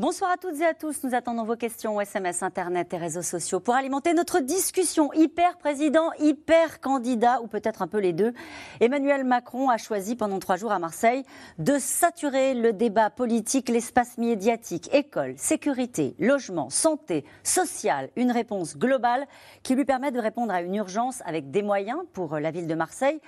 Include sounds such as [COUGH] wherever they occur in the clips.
Bonsoir à toutes et à tous. Nous attendons vos questions SMS, Internet et réseaux sociaux pour alimenter notre discussion. Hyper président, hyper candidat, ou peut-être un peu les deux. Emmanuel Macron a choisi pendant trois jours à Marseille de saturer le débat politique, l'espace médiatique, école, sécurité, logement, santé, social. Une réponse globale qui lui permet de répondre à une urgence avec des moyens pour la ville de Marseille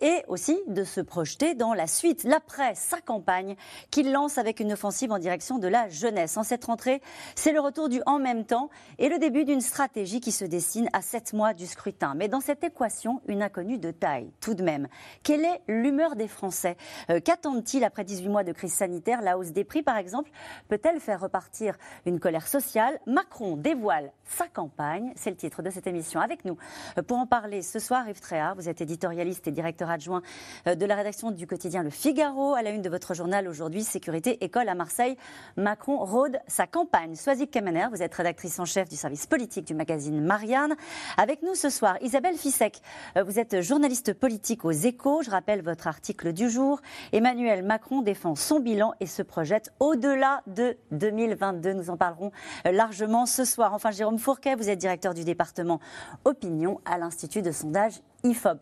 et aussi de se projeter dans la suite, l'après, sa campagne qu'il lance avec une offensive en direction de la jeunesse. En cette rentrée, c'est le retour du en même temps et le début d'une stratégie qui se dessine à sept mois du scrutin. Mais dans cette équation, une inconnue de taille, tout de même. Quelle est l'humeur des Français? Euh, Qu'attendent-ils après 18 mois de crise sanitaire? La hausse des prix, par exemple, peut-elle faire repartir une colère sociale? Macron dévoile sa campagne. C'est le titre de cette émission. Avec nous, euh, pour en parler ce soir, Yves Tréard, vous êtes éditorialiste et directeur adjoint euh, de la rédaction du quotidien Le Figaro, à la une de votre journal aujourd'hui, Sécurité École à Marseille. Macron rôde sa campagne. Soazic Kemener, vous êtes rédactrice en chef du service politique du magazine Marianne. Avec nous ce soir, Isabelle Fissek, euh, vous êtes journaliste politique aux Échos. Je rappelle votre article du jour. Emmanuel Macron défend son bilan et se projette au-delà de 2022. Nous en parlerons euh, largement ce soir. Enfin, Jérôme Fourquet, vous êtes directeur du département Opinion à l'Institut de sondage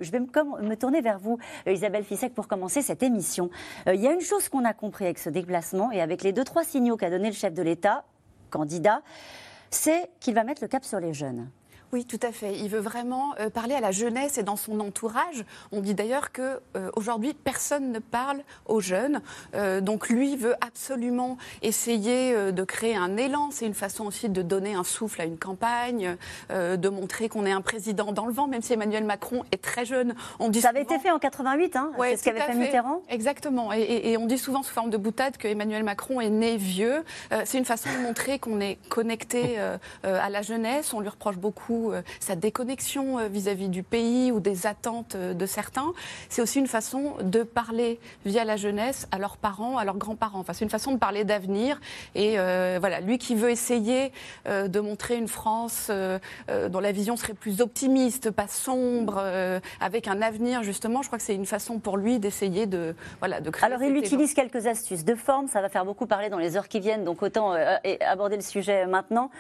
je vais me tourner vers vous, euh, Isabelle Fissek, pour commencer cette émission. Euh, il y a une chose qu'on a compris avec ce déplacement et avec les deux, trois signaux qu'a donné le chef de l'État, candidat, c'est qu'il va mettre le cap sur les jeunes. Oui, tout à fait. Il veut vraiment euh, parler à la jeunesse et dans son entourage. On dit d'ailleurs que euh, aujourd'hui personne ne parle aux jeunes. Euh, donc lui veut absolument essayer de créer un élan. C'est une façon aussi de donner un souffle à une campagne, de montrer qu'on est un président dans le vent, même si Emmanuel Macron est très jeune. On dit Ça avait été fait en 88, hein C'est ce qu'avait fait, Mitterrand. Exactement. Et, on dit souvent sous forme de boutade que Emmanuel Macron est né vieux. C'est une façon de montrer qu'on est connecté à la jeunesse. On lui reproche beaucoup euh, sa déconnexion euh, vis-à-vis du pays ou des attentes euh, de certains. C'est aussi une façon de parler via la jeunesse à leurs parents, à leurs grands-parents. Enfin, c'est une façon de parler d'avenir. Et voilà, lui qui veut essayer de montrer une France dont la vision serait plus optimiste, pas sombre, avec un avenir justement, je crois que c'est une façon pour lui d'essayer de, voilà, de créer. Alors il utilise quelques astuces de forme, ça va faire beaucoup parler dans les heures qui viennent, donc autant aborder le sujet maintenant.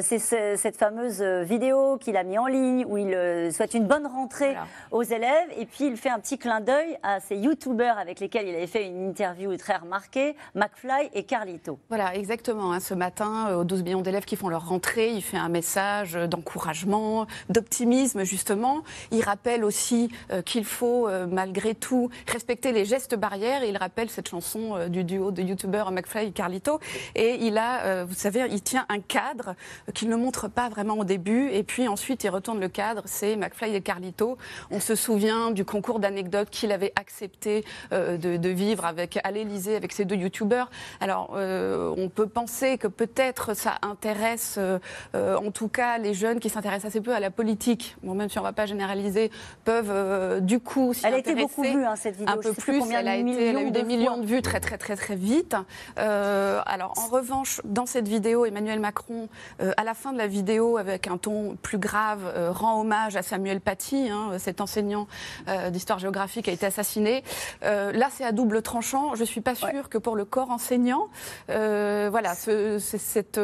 c'est cette fameuse vidéo qu'il a mis en ligne, où il euh, souhaite une bonne rentrée aux élèves. Et puis, il fait un petit clin d'œil à ces youtubeurs avec lesquels il avait fait une interview très remarquée, McFly et Carlito. Voilà, exactement. Hein. ce matin, euh, aux 12 millions d'élèves qui font leur rentrée, il fait un message d'encouragement, d'optimisme, justement. Il rappelle aussi euh, qu'il faut, malgré tout, respecter les gestes barrières. Et il rappelle cette chanson du duo de youtubeurs McFly et Carlito. Et il a, vous savez, il tient un cadre qu'il ne montre pas vraiment au début. Et puis, ensuite, il retourne le cadre, c'est McFly et Carlito. On se souvient du concours d'anecdotes qu'il avait accepté euh, de, vivre avec, à l'Elysée avec ces deux youtubeurs. Alors, euh, on peut penser que peut-être ça intéresse, euh, en tout cas, les jeunes qui s'intéressent assez peu à la politique. Bon, même si on ne va pas généraliser, peuvent du coup s'y Elle a été beaucoup vue, hein, cette vidéo. Un peu plus, elle a, été, elle a eu des millions de vues très, très, très, très vite. alors, en revanche, dans cette vidéo, Emmanuel Macron, à la fin de la vidéo, avec un ton plus grave euh, rend hommage à Samuel Paty, hein, cet enseignant euh, d'histoire géographique qui a été assassiné. Euh, là, c'est à double tranchant. Je ne suis pas sûre que pour le corps enseignant, voilà, ce, cette,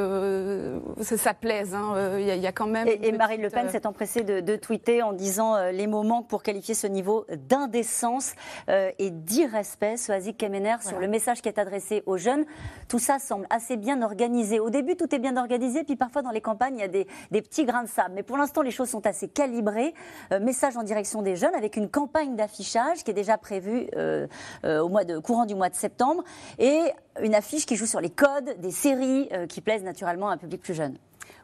ça plaise. Hein. Il y, a quand même. Et, Marine Le Pen s'est empressée de, de, tweeter en disant les mots manquent pour qualifier ce niveau d'indécence et d'irrespect. Soazic Kemener sur le message qui est adressé aux jeunes. Tout ça semble assez bien organisé. Au début, tout est bien organisé, puis parfois dans les campagnes, il y a des, des petits grains de sable. Mais pour l'instant, les choses sont assez calibrées. Euh, message en direction des jeunes avec une campagne d'affichage qui est déjà prévue euh, euh, au mois de, courant du mois de septembre et une affiche qui joue sur les codes des séries qui plaisent naturellement à un public plus jeune.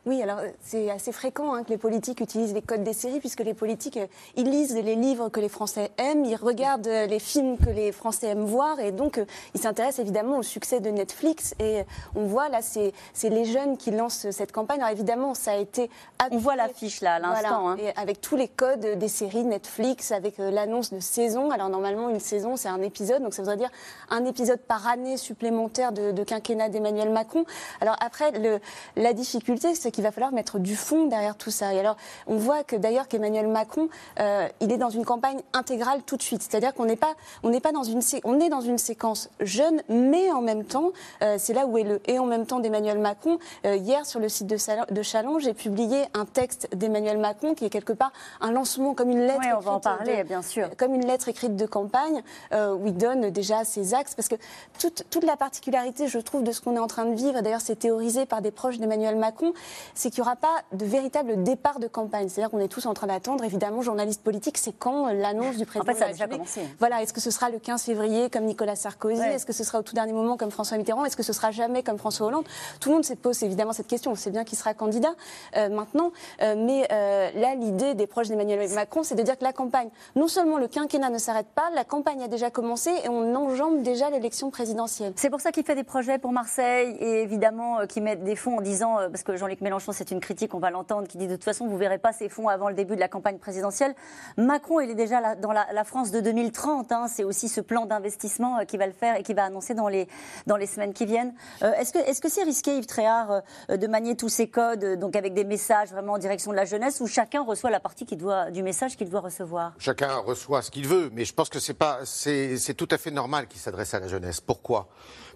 Oui, alors c'est assez fréquent hein, que les politiques utilisent les codes des séries, puisque les politiques, euh, ils lisent les livres que les Français aiment, ils regardent euh, les films que les Français aiment voir, et donc euh, ils s'intéressent évidemment au succès de Netflix. Et on voit là, c'est les jeunes qui lancent cette campagne. Alors évidemment, ça a été... On voit l'affiche là, à l'instant. Hein. avec tous les codes des séries Netflix, avec l'annonce de saison. Alors normalement, une saison, c'est un épisode, donc ça voudrait dire un épisode par année supplémentaire de, de quinquennat d'Emmanuel Macron. Alors après, le, la difficulté, c'est qu'il va falloir mettre du fond derrière tout ça. Et alors, on voit que d'ailleurs qu'Emmanuel Macron, euh, il est dans une campagne intégrale tout de suite. C'est-à-dire qu'on n'est pas, on n'est pas dans une, on est dans une séquence jeune, mais en même temps, euh, c'est là où est le et en même temps d'Emmanuel Macron. Euh, hier, sur le site de, de Challenge, j'ai publié un texte d'Emmanuel Macron qui est quelque part un lancement comme une lettre. Oui, on va en parler, bien sûr. Comme une lettre écrite de campagne où il donne déjà ses axes, parce que toute, toute la particularité, je trouve, de ce qu'on est en train de vivre, d'ailleurs, c'est théorisé par des proches d'Emmanuel Macron, c'est qu'il n'y aura pas de véritable départ de campagne. C'est-à-dire qu'on est tous en train d'attendre, évidemment, journalistes politiques, c'est quand euh, l'annonce du président. En fait, ça a déjà commencé. Voilà, est-ce que ce sera le 15 février comme Nicolas Sarkozy? Est-ce que ce sera au tout dernier moment comme François Mitterrand? Est-ce que ce sera jamais comme François Hollande? Tout le monde se pose évidemment cette question. On sait bien qu'il sera candidat euh, maintenant. Euh, mais là, l'idée des proches d'Emmanuel Macron, c'est de dire que la campagne, non seulement le quinquennat ne s'arrête pas, la campagne a déjà commencé et on enjambe déjà l'élection présidentielle. C'est pour ça qu'il fait des projets pour Marseille et évidemment qui mettent des fonds en disant, parce que Jean-Luc Mélenchon, c'est une critique, on va l'entendre, qui dit de toute façon, vous ne verrez pas ces fonds avant le début de la campagne présidentielle. Macron, il est déjà dans la, France de 2030. Hein. c'est aussi ce plan d'investissement euh, qui va le faire et qui va annoncer dans les, dans les semaines qui viennent. Euh, est-ce que c'est risqué, Yves Tréhard, euh, de manier tous ces codes, donc avec des messages vraiment en direction de la jeunesse, où chacun reçoit la partie doit, du message qu'il doit recevoir? Chacun reçoit ce qu'il veut, mais je pense que c'est tout à fait normal qu'il s'adresse à la jeunesse. Pourquoi?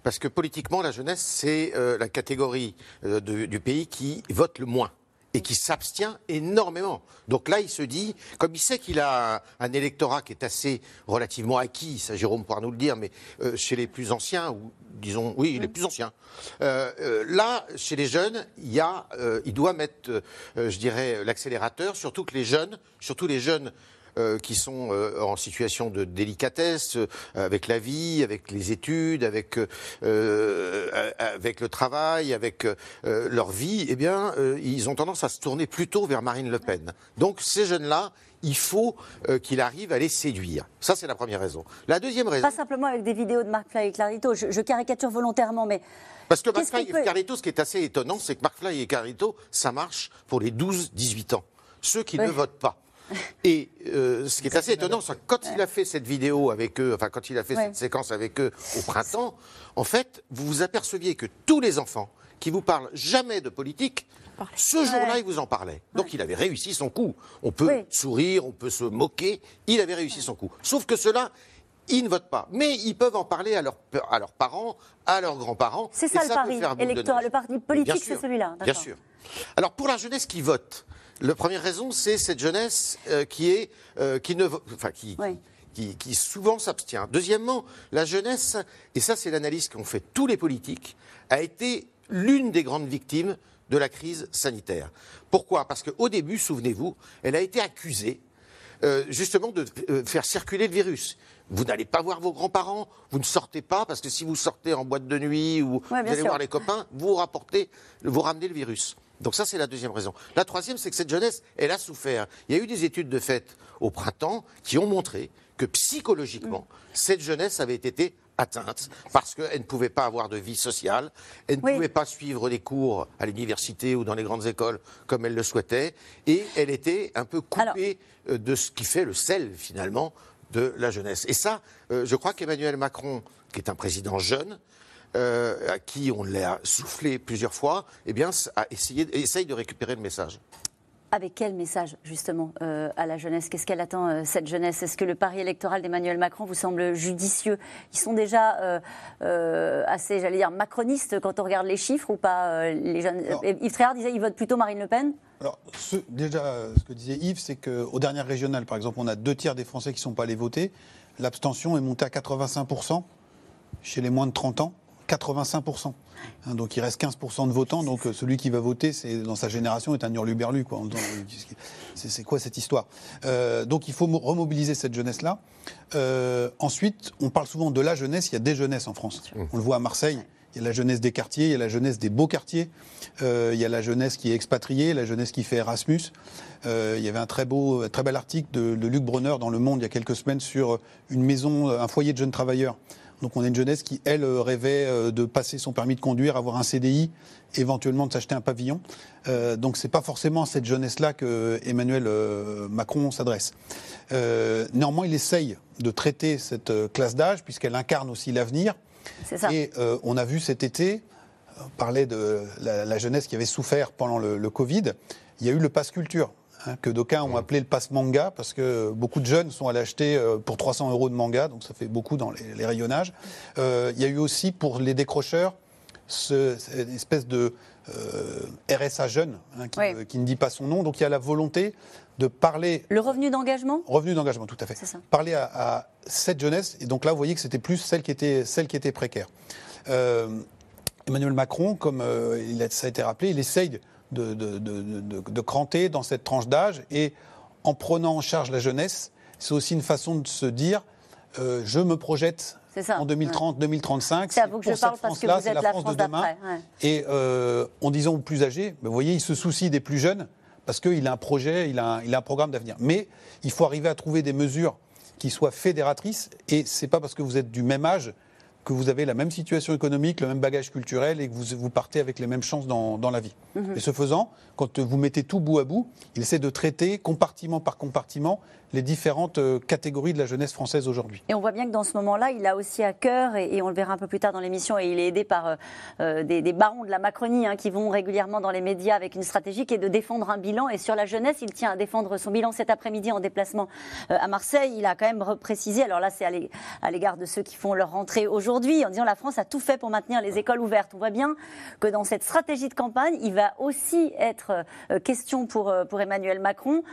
Parce que politiquement, la jeunesse, c'est la catégorie du pays qui vote le moins et qui s'abstient énormément. Donc là, il se dit, comme il sait qu'il a un, électorat qui est assez relativement acquis, ça Jérôme pourra nous le dire, mais euh, chez les plus anciens, ou disons, oui, les plus anciens, euh, euh, là, chez les jeunes, il, il doit mettre, je dirais, l'accélérateur, surtout que les jeunes, surtout les jeunes euh, qui sont euh, en situation de délicatesse euh, avec la vie, avec les études, avec avec le travail, avec leur vie, eh bien, ils ont tendance à se tourner plutôt vers Marine Le Pen. Donc ces jeunes-là, il faut qu'il arrive à les séduire. Ça, c'est la première raison. La deuxième raison. Pas simplement avec des vidéos de Marc Fly et Clarito. Je, caricature volontairement, mais. Parce que Marc Fly et Clarito, ce qui est assez étonnant, c'est que Marc Fly et Clarito, ça marche pour les 12-18 ans. Ceux qui ne votent pas. Et euh, ce qui est assez étonnant, c'est quand il a fait cette vidéo avec eux, enfin quand il a fait cette séquence avec eux au printemps, en fait, vous vous aperceviez que tous les enfants qui vous parlent jamais de politique, ce jour-là, ils vous en parlaient. Donc il avait réussi son coup. On peut sourire, on peut se moquer, il avait réussi son coup. Sauf que ceux-là, ils ne votent pas. Mais ils peuvent en parler à, leurs parents, à leurs grands-parents. C'est ça, le pari électoral. Le parti politique, c'est celui-là. Bien sûr. Alors pour la jeunesse qui vote, la première raison, c'est cette jeunesse euh, qui est, euh, qui ne, enfin, qui, qui, souvent s'abstient. Deuxièmement, la jeunesse, et ça c'est l'analyse qu'ont fait tous les politiques, a été l'une des grandes victimes de la crise sanitaire. Pourquoi? Parce qu'au début, souvenez-vous, elle a été accusée euh, justement de faire circuler le virus. Vous n'allez pas voir vos grands-parents, vous ne sortez pas, parce que si vous sortez en boîte de nuit ou vous allez voir les copains, vous rapportez, vous ramenez le virus. Donc ça, c'est la deuxième raison. La troisième, c'est que cette jeunesse, elle a souffert. Il y a eu des études de fait au printemps qui ont montré que psychologiquement, cette jeunesse avait été atteinte parce qu'elle ne pouvait pas avoir de vie sociale, elle ne pouvait pas suivre des cours à l'université ou dans les grandes écoles comme elle le souhaitait, et elle était un peu coupée euh, de ce qui fait le sel finalement de la jeunesse. Et ça, euh, je crois qu'Emmanuel Macron, qui est un président jeune, euh, à qui on l'a soufflé plusieurs fois, eh bien, a essayé, essaye de récupérer le message. Avec quel message, justement, euh, à la jeunesse? Qu'est-ce qu'elle attend, euh, cette jeunesse? Est-ce que le pari électoral d'Emmanuel Macron vous semble judicieux? Ils sont déjà assez, j'allais dire, macronistes quand on regarde les chiffres ou pas les jeunes... Yves Tréhard disait qu'ils votent plutôt Marine Le Pen. Alors, déjà, ce que disait Yves, c'est qu'aux dernières régionales, par exemple, on a deux tiers des Français qui ne sont pas allés voter. L'abstention est montée à 85% chez les moins de 30 ans. 85%. Hein, donc il reste 15% de votants. Donc euh, celui qui va voter, c'est dans sa génération, est un hurluberlu. Quoi. C'est quoi cette histoire? Euh, Donc il faut remobiliser cette jeunesse-là. Euh, ensuite, on parle souvent de la jeunesse. Il y a des jeunesses en France. On le voit à Marseille. Il y a la jeunesse des quartiers, il y a la jeunesse des beaux quartiers, il y a la jeunesse qui est expatriée, la jeunesse qui fait Erasmus. il y avait un très beau, très bel article de, de Luc Brunner dans Le Monde il y a quelques semaines sur une maison, un foyer de jeunes travailleurs donc on a une jeunesse qui, elle, euh, rêvait euh, de passer son permis de conduire, avoir un CDI, éventuellement de s'acheter un pavillon. Euh, donc c'est pas forcément cette jeunesse-là que Emmanuel Macron s'adresse. néanmoins, il essaye de traiter cette classe d'âge puisqu'elle incarne aussi l'avenir. Et on a vu cet été, on parlait de la, jeunesse qui avait souffert pendant le, le Covid, il y a eu le pass culture. Hein, que d'aucuns ont appelé le passe manga, parce que beaucoup de jeunes sont allés acheter euh, pour 300 euros de manga, donc ça fait beaucoup dans les, rayonnages. Euh, il y a eu aussi pour les décrocheurs ce, cette espèce de euh, RSA jeune, hein, qui, ne dit pas son nom. Donc il y a la volonté de parler. Le revenu d'engagement? Revenu d'engagement, tout à fait. Ça. Parler à, cette jeunesse. Et donc là, vous voyez que c'était plus celle qui était, celle qui était précaire. Emmanuel Macron, comme il a, ça a été rappelé, il essaye de, de, cranter dans cette tranche d'âge. Et en prenant en charge la jeunesse, c'est aussi une façon de se dire euh, je me projette en 2030, 2035. C'est à vous que je parle parce que vous êtes la, France, de demain. Et euh, en disant aux plus âgés, ben, vous voyez, il se soucie des plus jeunes parce qu'il a un projet, il a un, il a un programme d'avenir. Mais il faut arriver à trouver des mesures qui soient fédératrices. Et c'est pas parce que vous êtes du même âge que vous avez la même situation économique, le même bagage culturel et que vous, vous partez avec les mêmes chances dans, dans la vie. Mhm. Et ce faisant, quand vous mettez tout bout à bout, il essaie de traiter compartiment par compartiment les différentes euh, catégories de la jeunesse française aujourd'hui. Et on voit bien que dans ce moment-là, il a aussi à cœur, et, on le verra un peu plus tard dans l'émission, et il est aidé par euh, euh, des, barons de la Macronie hein, qui vont régulièrement dans les médias avec une stratégie qui est de défendre un bilan. Et sur la jeunesse, il tient à défendre son bilan cet après-midi en déplacement à Marseille. Il a quand même précisé, alors là c'est à l'égard de ceux qui font leur rentrée aujourd'hui, en disant la France a tout fait pour maintenir les écoles ouvertes. On voit bien que dans cette stratégie de campagne, il va aussi être question pour, pour Emmanuel Macron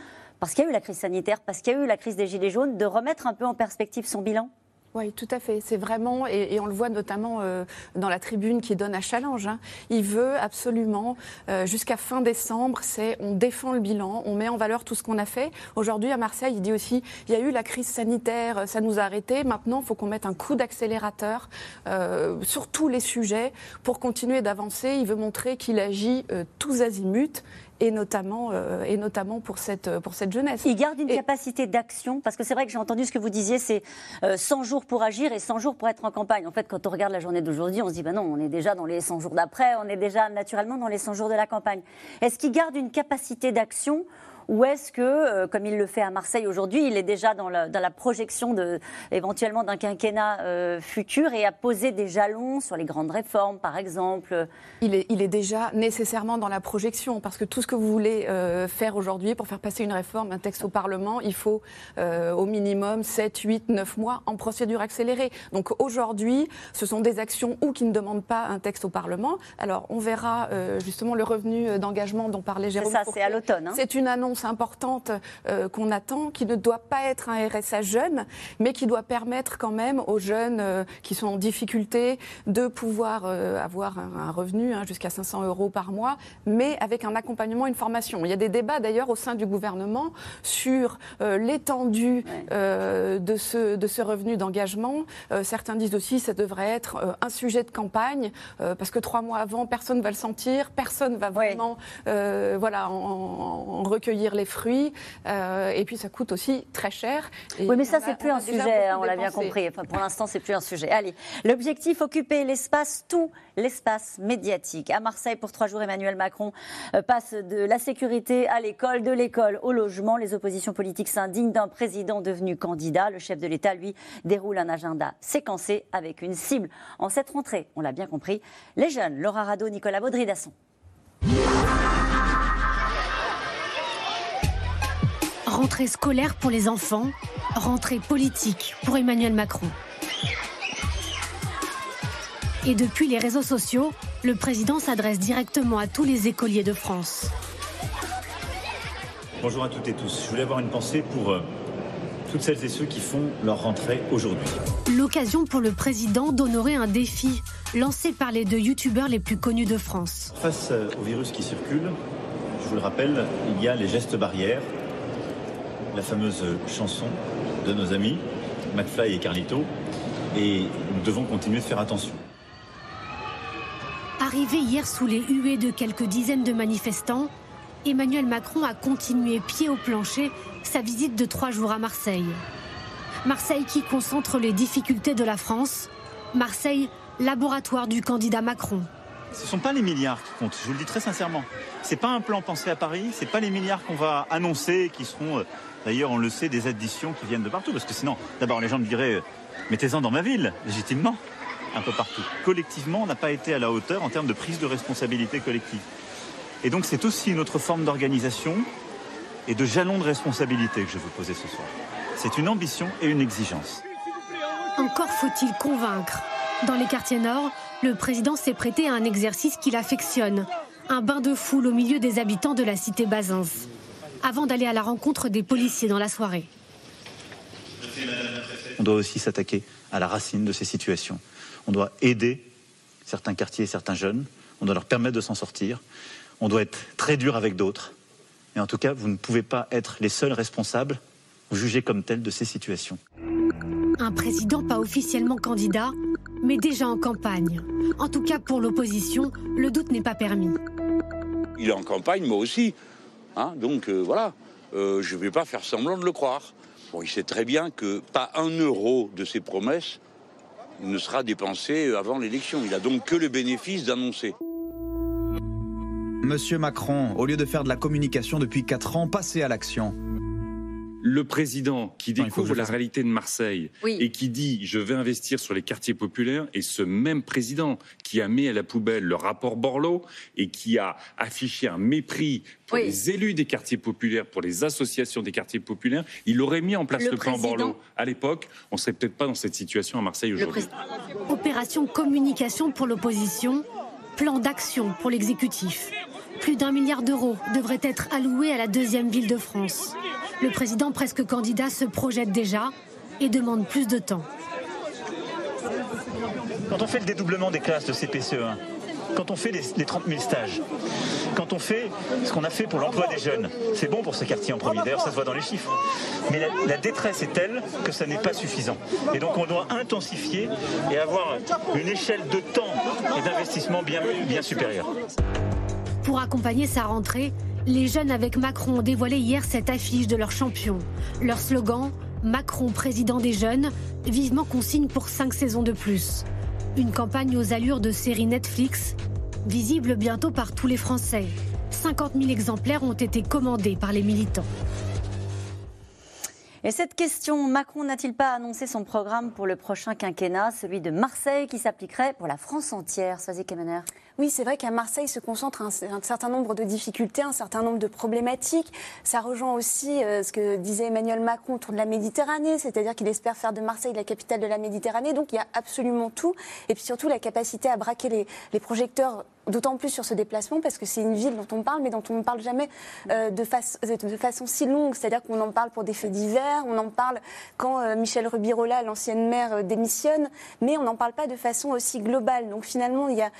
parce qu'il y a eu la crise sanitaire, parce qu'il y a eu la crise des Gilets jaunes, de remettre un peu en perspective son bilan? Oui, tout à fait. C'est vraiment, et, on le voit notamment euh, dans la tribune qui donne à Challenge, hein. il veut absolument, euh, jusqu'à fin décembre, c'est on défend le bilan, on met en valeur tout ce qu'on a fait. Aujourd'hui, à Marseille, il dit aussi, il y a eu la crise sanitaire, ça nous a arrêtés, maintenant, il faut qu'on mette un coup d'accélérateur euh, sur tous les sujets pour continuer d'avancer. Il veut montrer qu'il agit tous azimuts et notamment, euh, et notamment pour, cette, pour cette jeunesse. Il garde une capacité d'action, parce que c'est vrai que j'ai entendu ce que vous disiez, c'est 100 euh, jours pour agir et 100 jours pour être en campagne. En fait, quand on regarde la journée d'aujourd'hui, on se dit, ben non, on est déjà dans les 100 jours d'après, on est déjà naturellement dans les 100 jours de la campagne. Est-ce qu'il garde une capacité d'action ou est-ce que, euh, comme il le fait à Marseille aujourd'hui, il est déjà dans la, projection de, éventuellement d'un quinquennat euh, futur et a posé des jalons sur les grandes réformes, par exemple? Il est, il est déjà nécessairement dans la projection, parce que tout ce que vous voulez euh, faire aujourd'hui pour faire passer une réforme, un texte au Parlement, il faut au minimum 7, 8, 9 mois en procédure accélérée. Donc aujourd'hui, ce sont des actions ou qui ne demandent pas un texte au Parlement. Alors on verra justement le revenu d'engagement dont parlait Jérôme. C'est ça, c'est à l'automne. Hein. C'est une annonce importante euh, qu'on attend, qui ne doit pas être un RSA jeune, mais qui doit permettre quand même aux jeunes euh, qui sont en difficulté de pouvoir euh, avoir un, revenu hein, jusqu'à 500 euros par mois, mais avec un accompagnement, une formation. Il y a des débats d'ailleurs au sein du gouvernement sur l'étendue de, ce, de ce revenu d'engagement. certains disent aussi que ça devrait être un sujet de campagne, parce que trois mois avant, personne ne va le sentir, personne ne va vraiment voilà, en recueillir les fruits. Euh, et puis ça coûte aussi très cher. oui, mais ça, c'est plus un sujet, hein, on l'a bien compris. Enfin, pour l'instant, c'est plus un sujet. Allez, l'objectif, occuper l'espace, tout l'espace médiatique. À Marseille, pour trois jours, Emmanuel Macron euh, passe de la sécurité à l'école, de l'école au logement. Les oppositions politiques s'indignent d'un président devenu candidat. Le chef de l'État, lui, déroule un agenda séquencé avec une cible. En cette rentrée, on l'a bien compris, les jeunes, Laura Rado, Nicolas Baudry-Dasson. Rentrée scolaire pour les enfants, rentrée politique pour Emmanuel Macron. Et depuis les réseaux sociaux, le président s'adresse directement à tous les écoliers de France. Bonjour à toutes et tous. Je voulais avoir une pensée pour euh, toutes celles et ceux qui font leur rentrée aujourd'hui. L'occasion pour le président d'honorer un défi lancé par les deux youtubeurs les plus connus de France. Face euh, au virus qui circule, je vous le rappelle, il y a les gestes barrières la fameuse chanson de nos amis, McFly et Carlito, et nous devons continuer de faire attention. Arrivé hier sous les huées de quelques dizaines de manifestants, Emmanuel Macron a continué pied au plancher sa visite de trois jours à Marseille. Marseille qui concentre les difficultés de la France. Marseille, laboratoire du candidat Macron. Ce ne sont pas les milliards qui comptent, je vous le dis très sincèrement. Ce n'est pas un plan pensé à Paris, ce n'est pas les milliards qu'on va annoncer qui seront, euh, d'ailleurs on le sait, des additions qui viennent de partout. Parce que sinon, d'abord les gens me diraient, euh, mettez-en dans ma ville, légitimement, un peu partout. Collectivement, on n'a pas été à la hauteur en termes de prise de responsabilité collective. Et donc c'est aussi une autre forme d'organisation et de jalon de responsabilité que je veux poser ce soir. C'est une ambition et une exigence. Encore faut-il convaincre. Dans les quartiers nord, le président s'est prêté à un exercice qu'il affectionne, un bain de foule au milieu des habitants de la cité Bazins, avant d'aller à la rencontre des policiers dans la soirée. On doit aussi s'attaquer à la racine de ces situations. On doit aider certains quartiers et certains jeunes, on doit leur permettre de s'en sortir, on doit être très dur avec d'autres. Et en tout cas, vous ne pouvez pas être les seuls responsables ou jugés comme tels de ces situations. Un président pas officiellement candidat, mais déjà en campagne. En tout cas, pour l'opposition, le doute n'est pas permis. Il est en campagne, moi aussi. Hein, donc euh, voilà, euh, je ne vais pas faire semblant de le croire. Bon, il sait très bien que pas un euro de ses promesses ne sera dépensé avant l'élection. Il a donc que le bénéfice d'annoncer. Monsieur Macron, au lieu de faire de la communication depuis 4 ans, passez à l'action le président qui découvre la réalité de Marseille et qui dit je vais investir sur les quartiers populaires et ce même président qui a mis à la poubelle le rapport Borloo et qui a affiché un mépris pour les élus des quartiers populaires, pour les associations des quartiers populaires, il aurait mis en place le, plan Borloo à l'époque, on serait peut-être pas dans cette situation à Marseille aujourd'hui. Opération communication pour l'opposition, plan d'action pour l'exécutif. Plus d'un milliard d'euros devrait être alloué à la deuxième ville de France. Le président presque candidat se projette déjà et demande plus de temps. Quand on fait le dédoublement des classes de CPCE1, quand on fait les, 30 000 stages, quand on fait ce qu'on a fait pour l'emploi des jeunes, c'est bon pour ces quartiers en premier. D'ailleurs, ça se voit dans les chiffres. Mais la, détresse est telle que ça n'est pas suffisant. Et donc, on doit intensifier et avoir une échelle de temps et d'investissement bien, bien supérieure. Pour accompagner sa rentrée, les jeunes avec Macron ont dévoilé hier cette affiche de leur champion. Leur slogan Macron président des jeunes, vivement consigne pour cinq saisons de plus. Une campagne aux allures de série Netflix, visible bientôt par tous les Français. 50 000 exemplaires ont été commandés par les militants. Et cette question, Macron n'a-t-il pas annoncé son programme pour le prochain quinquennat, celui de Marseille, qui s'appliquerait pour la France entière? Soisy Kemener oui, c'est vrai qu'à Marseille se concentre un, certain nombre de difficultés, un certain nombre de problématiques. Ça rejoint aussi euh, ce que disait Emmanuel Macron autour de la Méditerranée, c'est-à-dire qu'il espère faire de Marseille la capitale de la Méditerranée. Donc il y a absolument tout. Et puis surtout la capacité à braquer les, les projecteurs D'autant plus sur ce déplacement parce que c'est une ville dont on parle, mais dont on ne parle jamais euh, de, de, façon si longue. C'est-à-dire qu'on en parle pour des faits divers, on en parle quand euh, Michel Rubirola, l'ancienne maire, démissionne, mais on n'en parle pas de façon aussi globale. Donc finalement, il y a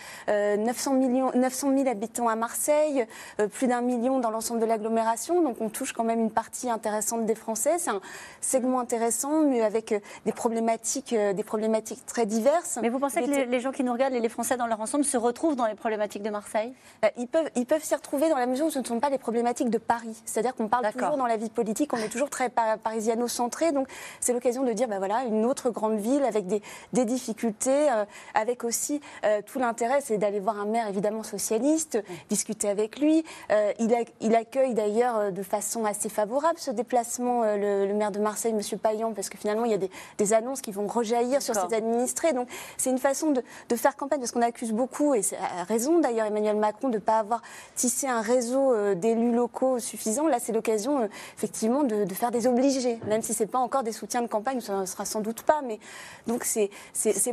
900, millions, 900 000 habitants à Marseille, euh, plus d'un million dans l'ensemble de l'agglomération. Donc on touche quand même une partie intéressante des Français. C'est un segment intéressant, mais avec euh, des problématiques, euh, des problématiques très diverses. Mais vous pensez que les, gens qui nous regardent et les Français dans leur ensemble se retrouvent dans les problématiques de Marseille? Ils peuvent, ils peuvent s'y retrouver dans la mesure où ce ne sont pas les problématiques de Paris. C'est-à-dire qu'on parle toujours dans la vie politique, on est toujours très parisiano-centré. Donc c'est l'occasion de dire, ben voilà, une autre grande ville avec des, des difficultés, avec aussi tout l'intérêt, c'est d'aller voir un maire évidemment socialiste, discuter avec lui. Euh, il, accueille d'ailleurs euh, de façon assez favorable ce déplacement, euh, le, maire de Marseille, M. Payan, parce que finalement il y a des, annonces qui vont rejaillir sur ses administrés. Donc c'est une façon de, faire campagne, parce qu'on accuse beaucoup, et c'est à raison d'ailleurs Emmanuel Macron de ne pas avoir tissé un réseau d'élus locaux suffisant. Là c'est l'occasion effectivement de, faire des obligés, même si ce n'est pas encore des soutiens de campagne, ça ne sera sans doute pas. Mais donc c'est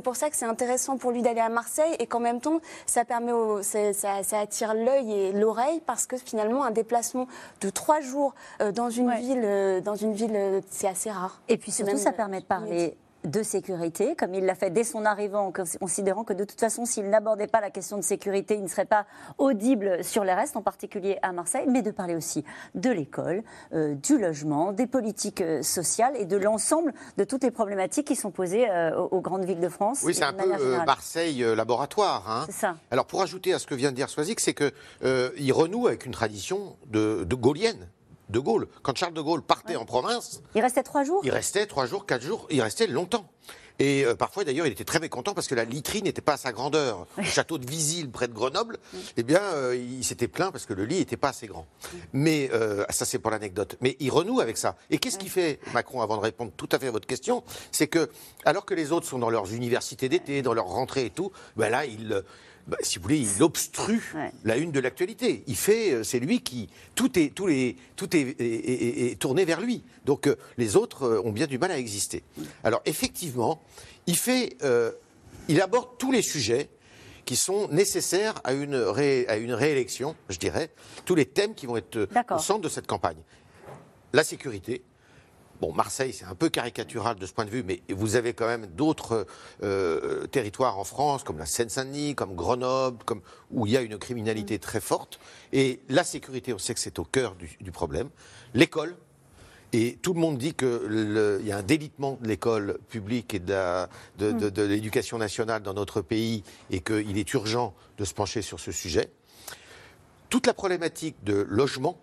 pour ça que c'est intéressant pour lui d'aller à Marseille et qu'en même temps ça permet ça, attire l'œil et l'oreille parce que finalement un déplacement de trois jours euh, dans une ville, euh, dans une ville, euh, c'est assez rare. Et puis surtout, ça permet de parler de sécurité, comme il l'a fait dès son arrivée, en considérant que de toute façon, s'il n'abordait pas la question de sécurité, il ne serait pas audible sur les restes, en particulier à Marseille, mais de parler aussi de l'école, euh, du logement, des politiques euh, sociales et de l'ensemble de toutes les problématiques qui sont posées euh, aux, grandes villes de France. Oui, c'est un peu Marseille laboratoire. Hein. C'est ça. Alors pour ajouter à ce que vient de dire Soisic, c'est qu'il renoue avec une tradition de, de gaulienne de Gaulle. Quand Charles de Gaulle partait en province. Il restait trois jours Il restait trois jours, quatre jours, il restait longtemps. Et euh, parfois, d'ailleurs, il était très mécontent parce que la literie n'était pas à sa grandeur. [LAUGHS] Le château de Visil, près de Grenoble, eh bien, euh, il s'était plaint parce que le lit n'était pas assez grand. Mais euh, ça, c'est pour l'anecdote. Mais il renoue avec ça. Et qu'est-ce qu'il fait, Macron, avant de répondre tout à fait à votre question? C'est que, alors que les autres sont dans leurs universités d'été, dans leur rentrée et tout, ben là, il bah, si vous voulez, il obstrue la une de l'actualité. Il fait, euh, c'est lui qui tout est, tout les, tout est, tourné vers lui. Donc euh, les autres euh, ont bien du mal à exister. Alors effectivement, il fait, il aborde tous les sujets qui sont nécessaires à une, à une réélection, je dirais, tous les thèmes qui vont être au centre de cette campagne. La sécurité, Bon, Marseille, c'est un peu caricatural de ce point de vue, mais vous avez quand même d'autres euh, territoires en France, comme la Seine-Saint-Denis, comme Grenoble, comme, où il y a une criminalité mm. très forte. Et la sécurité, on sait que c'est au cœur du, problème. L'école, et tout le monde dit qu'il y a un délitement de l'école publique et de, mm. l'éducation nationale dans notre pays et qu'il est urgent de se pencher sur ce sujet. Toute la problématique de logement,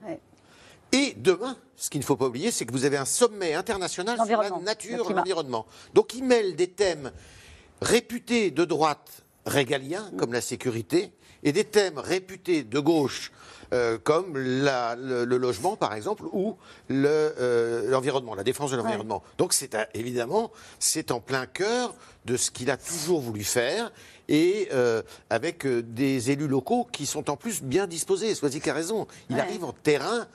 et demain, ce qu'il ne faut pas oublier, c'est que vous avez un sommet international sur la nature et l'environnement. Donc il mêle des thèmes réputés de droite régaliens, comme la sécurité, et des thèmes réputés de gauche, euh, comme le, logement, par exemple, ou euh, l'environnement, la défense de l'environnement. Donc c'est évidemment, c'est en plein cœur de ce qu'il a toujours voulu faire et euh, avec des élus locaux qui sont en plus bien disposés. Sois-y a raison. Il arrive en terrain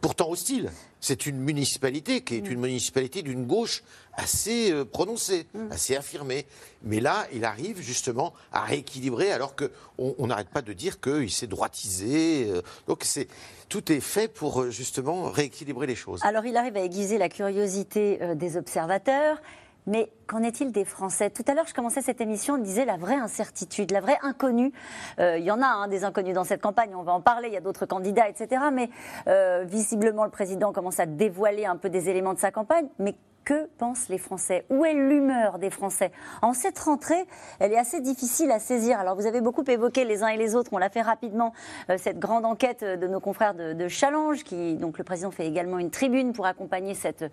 pourtant hostile. C'est une municipalité qui est une municipalité d'une gauche assez euh, prononcée, mm. assez affirmée. Mais là, il arrive justement à rééquilibrer, alors qu'on n'arrête pas de dire qu'il s'est droitisé. Euh. donc c'est tout est fait pour euh, justement rééquilibrer les choses. Alors il arrive à aiguiser la curiosité des observateurs. Mais qu'en est-il des Français? Tout à l'heure, je commençais cette émission, on disait la vraie incertitude, la vraie inconnue. Euh, il y en a hein, des inconnus dans cette campagne, on va en parler, il y a d'autres candidats, etc. Mais euh, visiblement, le président commence à dévoiler un peu des éléments de sa campagne. Mais que pensent les Français? Où est l'humeur des Français? En cette rentrée, elle est assez difficile à saisir. Alors vous avez beaucoup évoqué les uns et les autres, on l'a fait rapidement, euh, cette grande enquête de nos confrères de, Challenge, qui, donc le président fait également une tribune pour accompagner cette,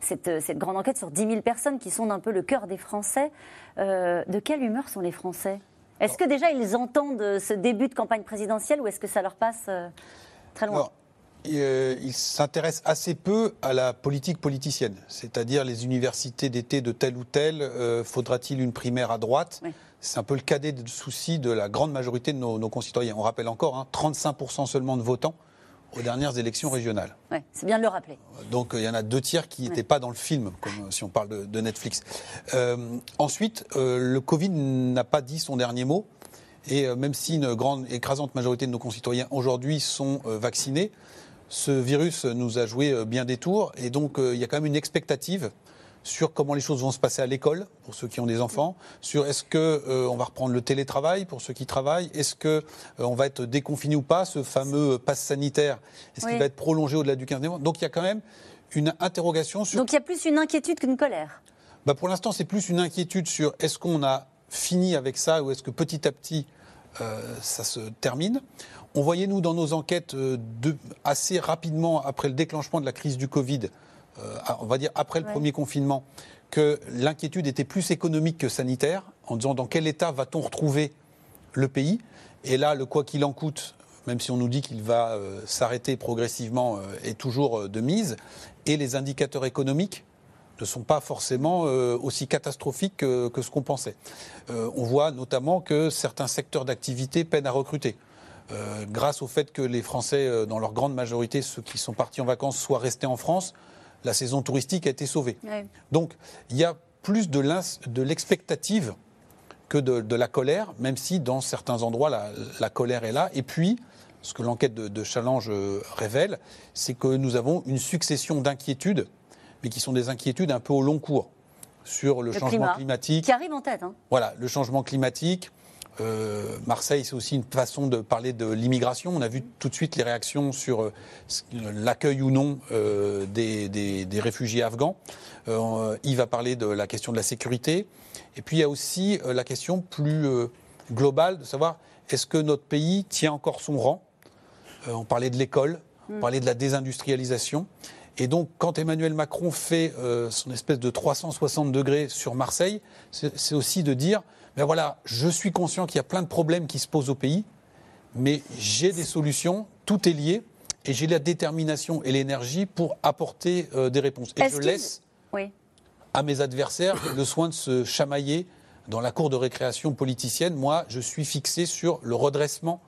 cette grande enquête sur 10 000 personnes qui sont un peu le cœur des Français. Euh, de quelle humeur sont les Français? Est-ce que déjà ils entendent ce début de campagne présidentielle ou est-ce que ça leur passe euh, très loin? Euh, il s'intéresse assez peu à la politique politicienne, c'est-à-dire les universités d'été de tel ou tel. Euh, faudra-t-il une primaire à droite C'est un peu le cadet de souci de la grande majorité de nos, concitoyens. On rappelle encore, 35% hein, seulement de votants aux dernières élections régionales. c'est bien de le rappeler. Donc il y en a deux tiers qui n'étaient pas dans le film, comme si on parle de, Netflix. Euh, ensuite, le Covid n'a pas dit son dernier mot. Et même si une grande, écrasante majorité de nos concitoyens aujourd'hui sont vaccinés, ce virus nous a joué euh, bien des tours et donc euh, il y a quand même une expectative sur comment les choses vont se passer à l'école pour ceux qui ont des enfants, sur est-ce que euh, on va reprendre le télétravail pour ceux qui travaillent, est-ce que on va être déconfiné ou pas, ce fameux pass sanitaire, est-ce qu'il va être prolongé au-delà du 15 décembre? Donc il y a quand même une interrogation sur. Donc il y a plus une inquiétude qu'une colère. Bah pour l'instant c'est plus une inquiétude sur est-ce qu'on a fini avec ça ou est-ce que petit à petit ça se termine. On voyait, nous, dans nos enquêtes, euh, assez rapidement après le déclenchement de la crise du Covid, euh, on va dire après le premier confinement, que l'inquiétude était plus économique que sanitaire, en disant dans quel état va-t-on retrouver le pays Et là, le quoi qu'il en coûte, même si on nous dit qu'il va euh, s'arrêter progressivement, est toujours de mise. Et les indicateurs économiques ne sont pas forcément aussi catastrophiques que, que ce qu'on pensait. on voit notamment que certains secteurs d'activité peinent à recruter. Euh, grâce au fait que les Français, euh, dans leur grande majorité, ceux qui sont partis en vacances, soient restés en France, la saison touristique a été sauvée. Donc il y a plus de l'expectative que de, la colère, même si dans certains endroits la, colère est là. Et puis, ce que l'enquête de, Challenge euh, révèle, c'est que nous avons une succession d'inquiétudes, mais qui sont des inquiétudes un peu au long cours. sur le, changement climatique. Qui arrive en tête. Hein. Voilà, le changement climatique. Euh, Marseille, c'est aussi une façon de parler de l'immigration. On a vu tout de suite les réactions sur euh, l'accueil ou non euh, des, des, réfugiés afghans. il va parler de la question de la sécurité. Et puis il y a aussi la question plus globale de savoir est-ce que notre pays tient encore son rang? On parlait de l'école, on mm. parlait de la désindustrialisation. Et donc, quand Emmanuel Macron fait son espèce de 360 degrés sur Marseille, c'est aussi de dire ben voilà, je suis conscient qu'il y a plein de problèmes qui se posent au pays, mais j'ai des solutions, tout est lié, et j'ai la détermination et l'énergie pour apporter euh, des réponses. Et je laisse à mes adversaires le soin de se chamailler dans la cour de récréation politicienne. Moi, je suis fixé sur le redressement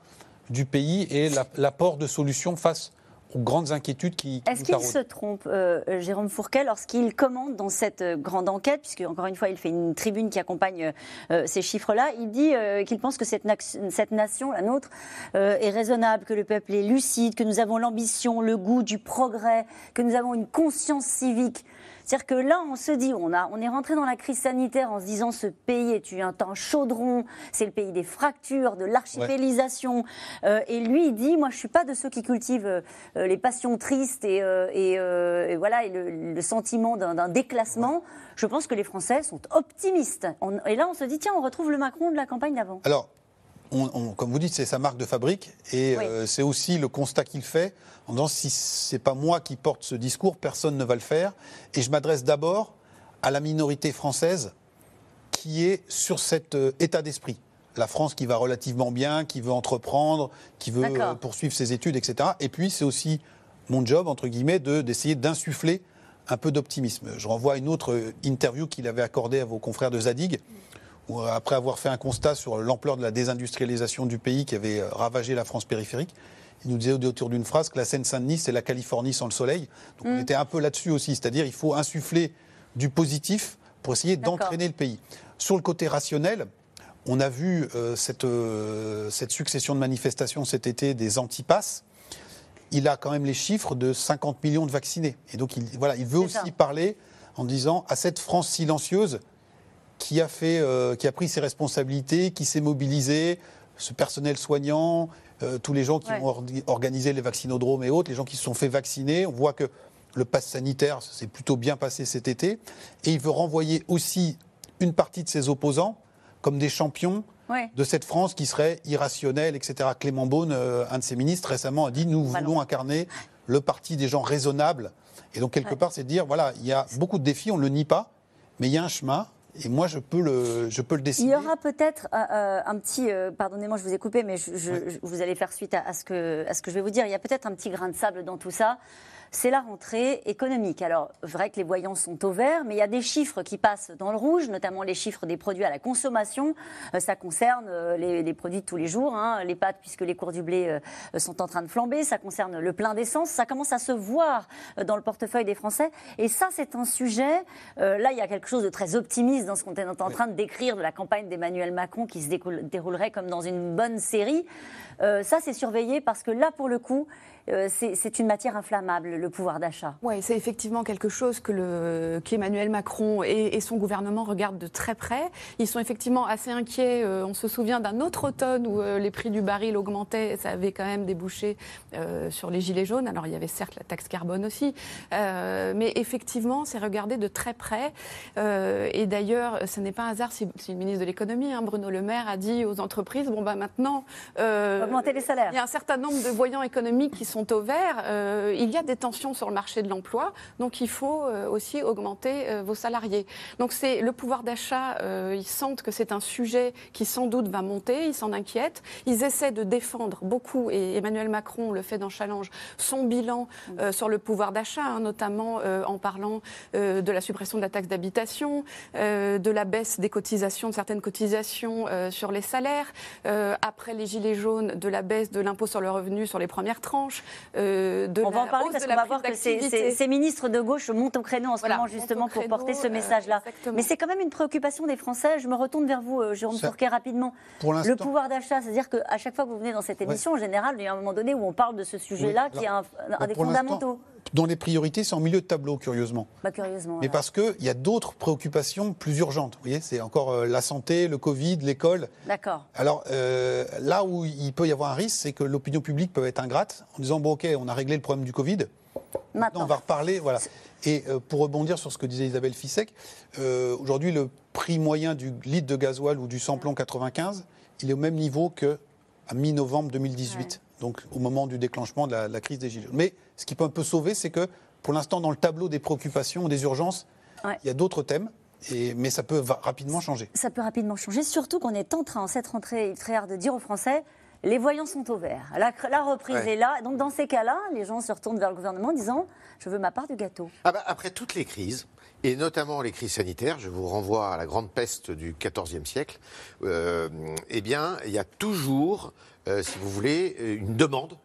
du pays et l'apport de solutions face aux grandes inquiétudes qui, Est-ce qu'il se trompe, euh, Jérôme Fourquet, lorsqu'il commande dans cette euh, grande enquête, puisque encore une fois, il fait une tribune qui accompagne euh, ces chiffres-là, il dit qu'il pense que cette, cette, nation, la nôtre, est raisonnable, que le peuple est lucide, que nous avons l'ambition, le goût du progrès, que nous avons une conscience civique. C'est-à-dire que là, on se dit, on, a, on est rentré dans la crise sanitaire en se disant ce pays est un temps chaudron, c'est le pays des fractures, de l'archipélisation. Euh, et lui, il dit, moi, je suis pas de ceux qui cultivent euh, les passions tristes et, euh, et, voilà, et le, sentiment d'un déclassement. Je pense que les Français sont optimistes. et là, on se dit, tiens, on retrouve le Macron de la campagne d'avant. Alors, comme vous dites, c'est sa marque de fabrique et c'est aussi le constat qu'il fait en disant si c'est pas moi qui porte ce discours, personne ne va le faire. Et je m'adresse d'abord à la minorité française qui est sur cet euh, état d'esprit. La France qui va relativement bien, qui veut entreprendre, qui veut euh, poursuivre ses études, etc. Et puis c'est aussi mon job, entre guillemets, d'essayer d'insuffler un peu d'optimisme. Je renvoie à une autre euh, interview qu'il avait accordée à vos confrères de Zadig, où après avoir fait un constat sur l'ampleur de la désindustrialisation du pays qui avait ravagé la France périphérique, il nous disait autour d'une phrase que la Seine-Saint-Denis, c'est la Californie sans le soleil. Donc on mm. était un peu là-dessus aussi, c'est-à-dire il faut insuffler du positif pour essayer d'entraîner le pays. Sur le côté rationnel, on a vu euh, cette, euh, cette, succession de manifestations cet été des antipasses. Il a quand même les chiffres de 50 millions de vaccinés. Et donc, il, voilà, il veut aussi parler en disant à cette France silencieuse qui a, fait, euh, qui a pris ses responsabilités, qui s'est mobilisée, ce personnel soignant, euh, tous les gens qui ont organisé les vaccinodromes et autres, les gens qui se sont fait vacciner. On voit que le pass sanitaire s'est plutôt bien passé cet été. Et il veut renvoyer aussi une partie de ses opposants comme des champions de cette France qui serait irrationnelle, etc. Clément Beaune, euh, un de ses ministres, récemment a dit Nous voulons incarner le parti des gens raisonnables. Et donc, quelque part, c'est de dire voilà, il y a beaucoup de défis, on ne le nie pas, mais il y a un chemin. Et moi, je peux le, je peux le décider. Il y aura peut-être euh, euh, un petit, euh, pardonnez-moi, je vous ai coupé, mais je, vous allez faire suite à, ce que, à ce que je vais vous dire. Il y a peut-être un petit grain de sable dans tout ça c'est la rentrée économique. Alors, vrai que les voyants sont au vert, mais il y a des chiffres qui passent dans le rouge, notamment les chiffres des produits à la consommation. Euh, ça concerne euh, les, produits de tous les jours, hein, les pâtes, puisque les cours du blé euh, sont en train de flamber. Ça concerne le plein d'essence. Ça commence à se voir dans le portefeuille des Français. Et ça, c'est un sujet. là, il y a quelque chose de très optimiste dans ce qu'on est en train de décrire de la campagne d'Emmanuel Macron qui se déroulerait comme dans une bonne série. ça, c'est surveillé parce que là, pour le coup, c'est une matière inflammable, le pouvoir d'achat. Oui, c'est effectivement quelque chose que qu'Emmanuel Macron et, son gouvernement regardent de très près. Ils sont effectivement assez inquiets. Euh, on se souvient d'un autre automne où euh, les prix du baril augmentaient. Ça avait quand même débouché sur les gilets jaunes. Alors il y avait certes la taxe carbone aussi, mais effectivement, c'est regardé de très près. et d'ailleurs, ce n'est pas un hasard si, le ministre de l'économie, hein, Bruno Le Maire, a dit aux entreprises bon bah maintenant, augmenter les salaires. Il y a un certain nombre de voyants économiques qui sont au vert, euh, il y a des tensions sur le marché de l'emploi, donc il faut euh, aussi augmenter euh, vos salariés. Donc c'est le pouvoir d'achat, ils sentent que c'est un sujet qui sans doute va monter, ils s'en inquiètent, ils essaient de défendre beaucoup, et Emmanuel Macron le fait dans Challenge, son bilan sur le pouvoir d'achat, hein, notamment en parlant de la suppression de la taxe d'habitation, de la baisse des cotisations, de certaines cotisations sur les salaires, après les gilets jaunes, de la baisse de l'impôt sur le revenu sur les premières tranches, euh, on va en parler parce qu'on va voir que ces, ministres de gauche montent au créneau en ce moment justement pour porter ce euh, message-là. Mais c'est quand même une préoccupation des Français. Je me retourne vers vous, euh, Jérôme Fourquet, rapidement. le pouvoir d'achat, c'est-à-dire qu'à chaque fois que vous venez dans cette émission, en général, il y a un moment donné où on parle de ce sujet-là qui est un, des fondamentaux. Dans les priorités, c'est en milieu de tableau, curieusement. Bah, curieusement. Mais parce qu'il y a d'autres préoccupations plus urgentes. Vous voyez, c'est encore euh, la santé, le Covid, l'école. D'accord. Alors, euh, là où il peut y avoir un risque, c'est que l'opinion publique peut être ingrate en disant bon, ok, on a réglé le problème du Covid. Maintenant, on va reparler. Voilà. Et euh, pour rebondir sur ce que disait Isabelle Fissek, aujourd'hui, le prix moyen du litre de gasoil ou du samplon 95, il est au même niveau qu'à mi-novembre 2018 donc au moment du déclenchement de la, crise des Gilets jaunes. Mais ce qui peut un peu sauver, c'est que pour l'instant, dans le tableau des préoccupations, des urgences, il y a d'autres thèmes. mais ça peut rapidement changer. Ça peut rapidement changer, surtout qu'on est en train, en cette rentrée, très rare de dire aux Français, les voyants sont au vert. La, reprise est là. Donc dans ces cas-là, les gens se retournent vers le gouvernement en disant, je veux ma part du gâteau. Ah bah, après toutes les crises, et notamment les crises sanitaires, je vous renvoie à la grande peste du XIVe siècle, euh, eh bien, il y a toujours euh, si vous voulez, une demande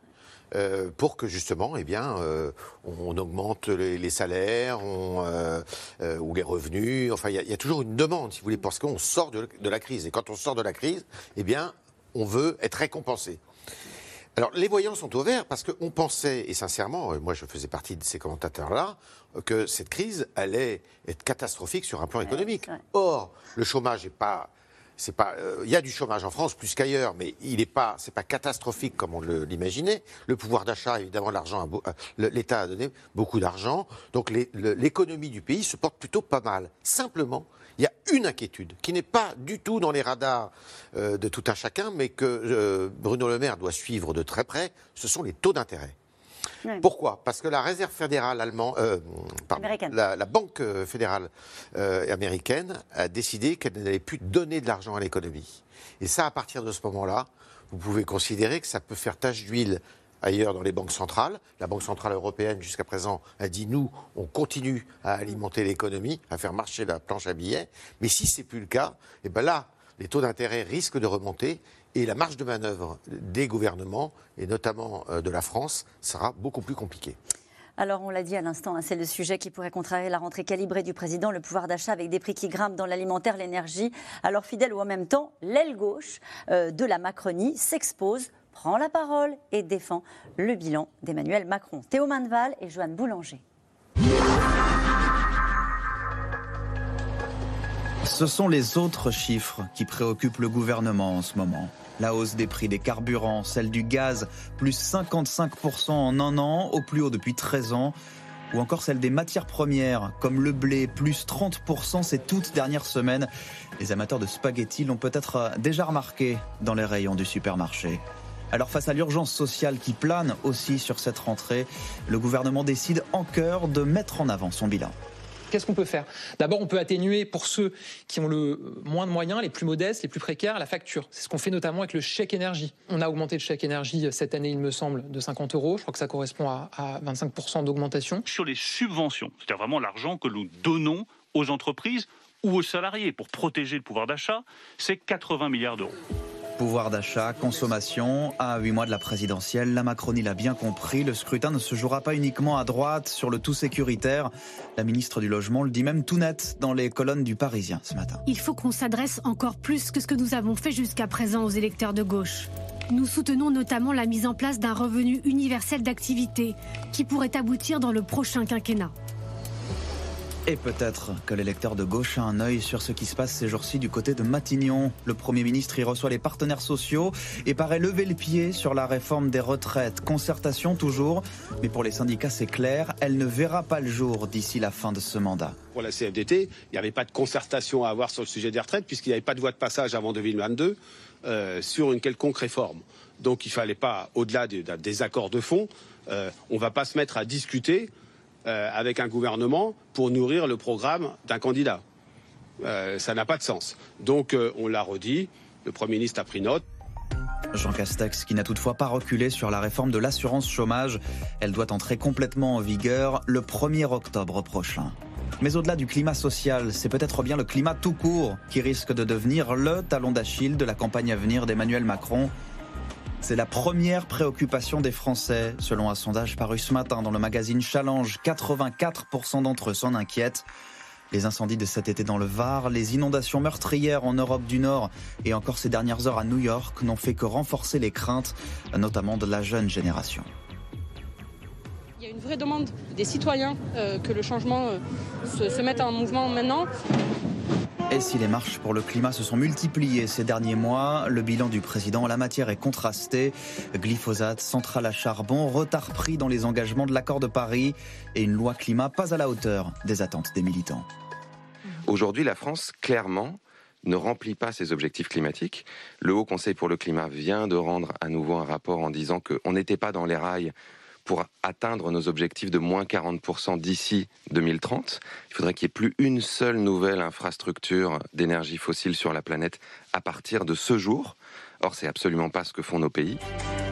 euh, pour que justement, eh bien, euh, on augmente les, salaires ou les revenus. Enfin, il y, a toujours une demande, si vous voulez, parce qu'on sort de, la crise. Et quand on sort de la crise, eh bien, on veut être récompensé. Alors, les voyants sont ouverts parce qu'on pensait, et sincèrement, moi je faisais partie de ces commentateurs-là, que cette crise allait être catastrophique sur un plan économique. Or, le chômage n'est pas c'est pas, euh, il y a du chômage en France plus qu'ailleurs, mais il n'est pas, c'est pas catastrophique comme on l'imaginait. Le pouvoir d'achat, évidemment, l'argent, euh, l'État a donné beaucoup d'argent, donc l'économie du pays se porte plutôt pas mal. Simplement, il y a une inquiétude qui n'est pas du tout dans les radars euh, de tout un chacun, mais que Bruno Le Maire doit suivre de très près. Ce sont les taux d'intérêt. Pourquoi? Parce que la réserve fédérale allemande, euh, la, banque euh, fédérale euh, américaine a décidé qu'elle n'allait plus donner de l'argent à l'économie. Et ça, à partir de ce moment-là, vous pouvez considérer que ça peut faire tache d'huile ailleurs dans les banques centrales. La Banque centrale européenne, jusqu'à présent, a dit nous, on continue à alimenter l'économie, à faire marcher la planche à billets. Mais si c'est plus le cas, et eh ben là, les taux d'intérêt risquent de remonter et la marge de manœuvre des gouvernements, et notamment euh, de la France, sera beaucoup plus compliquée. Alors, on l'a dit à l'instant, hein, c'est le sujet qui pourrait contrarier la rentrée calibrée du président, le pouvoir d'achat avec des prix qui grimpent dans l'alimentaire, l'énergie. Alors, fidèle ou en même temps, l'aile gauche euh, de la Macronie s'expose, prend la parole et défend le bilan d'Emmanuel Macron. Théo Manval et Joanne Boulanger. Ce sont les autres chiffres qui préoccupent le gouvernement en ce moment. La hausse des prix des carburants, celle du gaz, plus 55% en un an, au plus haut depuis 13 ans, ou encore celle des matières premières, comme le blé, plus 30% ces toutes dernières semaines. Les amateurs de spaghettis l'ont peut-être déjà remarqué dans les rayons du supermarché. Alors face à l'urgence sociale qui plane aussi sur cette rentrée, le gouvernement décide en cœur de mettre en avant son bilan. Qu'est-ce qu'on peut faire? D'abord, on peut atténuer pour ceux qui ont le moins de moyens, les plus modestes, les plus précaires, la facture. C'est ce qu'on fait notamment avec le chèque énergie. On a augmenté le chèque énergie cette année, il me semble, de 50 euros. Je crois que ça correspond à, 25% d'augmentation. Sur les subventions, c'est-à-dire vraiment l'argent que nous donnons aux entreprises ou aux salariés pour protéger le pouvoir d'achat, c'est 80 milliards d'euros. Pouvoir d'achat, consommation, à huit mois de la présidentielle, la Macronie l'a bien compris, le scrutin ne se jouera pas uniquement à droite sur le tout sécuritaire. La ministre du Logement le dit même tout net dans les colonnes du Parisien ce matin. Il faut qu'on s'adresse encore plus que ce que nous avons fait jusqu'à présent aux électeurs de gauche. Nous soutenons notamment la mise en place d'un revenu universel d'activité qui pourrait aboutir dans le prochain quinquennat. Et peut-être que l'électeur de gauche a un œil sur ce qui se passe ces jours-ci du côté de Matignon. Le Premier ministre y reçoit les partenaires sociaux et paraît lever le pied sur la réforme des retraites. Concertation toujours, mais pour les syndicats c'est clair, elle ne verra pas le jour d'ici la fin de ce mandat. Pour la CFDT, il n'y avait pas de concertation à avoir sur le sujet des retraites puisqu'il n'y avait pas de voie de passage avant 2022 euh, sur une quelconque réforme. Donc il ne fallait pas, au-delà des, accords de fond, euh, on ne va pas se mettre à discuter euh, avec un gouvernement pour nourrir le programme d'un candidat. Euh, ça n'a pas de sens. Donc euh, on l'a redit, le Premier ministre a pris note. Jean Castex qui n'a toutefois pas reculé sur la réforme de l'assurance chômage. Elle doit entrer complètement en vigueur le 1er octobre prochain. Mais au-delà du climat social, c'est peut-être bien le climat tout court qui risque de devenir le talon d'Achille de la campagne à venir d'Emmanuel Macron. C'est la première préoccupation des Français, selon un sondage paru ce matin dans le magazine Challenge. 84% d'entre eux s'en inquiètent. Les incendies de cet été dans le Var, les inondations meurtrières en Europe du Nord et encore ces dernières heures à New York n'ont fait que renforcer les craintes, notamment de la jeune génération une vraie demande des citoyens que le changement se, se mette en mouvement maintenant. Et si les marches pour le climat se sont multipliées ces derniers mois, le bilan du président en la matière est contrasté. Glyphosate, centrale à charbon, retard pris dans les engagements de l'accord de Paris et une loi climat pas à la hauteur des attentes des militants. Aujourd'hui, la France, clairement, ne remplit pas ses objectifs climatiques. Le Haut Conseil pour le climat vient de rendre à nouveau un rapport en disant qu'on n'était pas dans les rails pour atteindre nos objectifs de moins 40% d'ici 2030. Il faudrait qu'il n'y ait plus une seule nouvelle infrastructure d'énergie fossile sur la planète à partir de ce jour. Or, c'est absolument pas ce que font nos pays.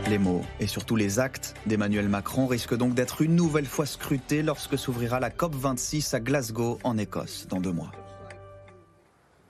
Les mots et surtout les actes d'Emmanuel Macron risquent donc d'être une nouvelle fois scrutés lorsque s'ouvrira la COP26 à Glasgow, en Écosse, dans deux mois.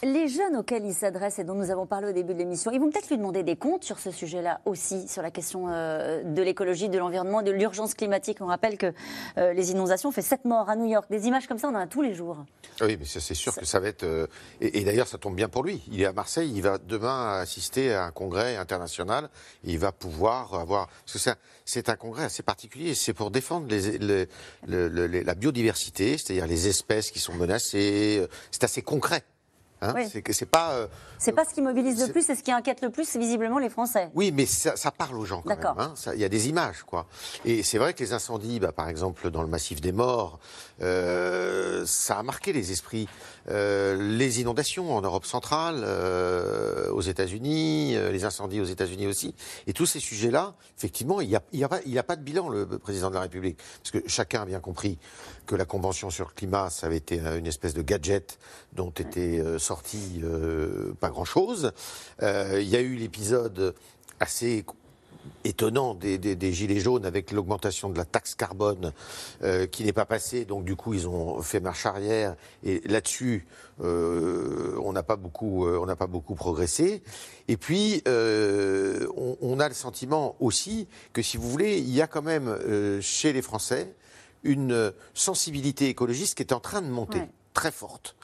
Les jeunes auxquels il s'adresse et dont nous avons parlé au début de l'émission, ils vont peut-être lui demander des comptes sur ce sujet-là aussi, sur la question euh, de l'écologie, de l'environnement, de l'urgence climatique. On rappelle que euh, les inondations ont fait 7 morts à New York. Des images comme ça, on en a tous les jours. Oui, mais c'est sûr que ça va être. Euh, et, d'ailleurs, ça tombe bien pour lui. Il est à Marseille, il va demain assister à un congrès international. il va pouvoir avoir. Parce que c'est un congrès assez particulier. C'est pour défendre les, la biodiversité, c'est-à-dire les espèces qui sont menacées. C'est assez concret. Hein, c'est que c'est pas. Euh, c'est pas ce qui mobilise le plus, c'est ce qui inquiète le plus, visiblement les Français. Oui, mais ça, parle aux gens quand même. Hein. Il y a des images, quoi. Et c'est vrai que les incendies, bah, par exemple dans le massif des Morts, euh, ça a marqué les esprits. Euh, les inondations en Europe centrale, aux États-Unis, les incendies aux États-Unis aussi, et tous ces sujets-là, effectivement, il n'y a, y a, pas, a pas de bilan le président de la République, parce que chacun a bien compris que la convention sur le climat, ça avait été une espèce de gadget dont était euh, sorti euh, pas grand-chose. Euh, il y a eu l'épisode assez étonnant des, gilets jaunes avec l'augmentation de la taxe carbone qui n'est pas passée. Donc du coup, ils ont fait marche arrière. Et là-dessus, on n'a pas beaucoup, on n'a pas beaucoup progressé. Et puis, on, a le sentiment aussi que, si vous voulez, il y a quand même chez les Français une sensibilité écologiste qui est en train de monter, très forte.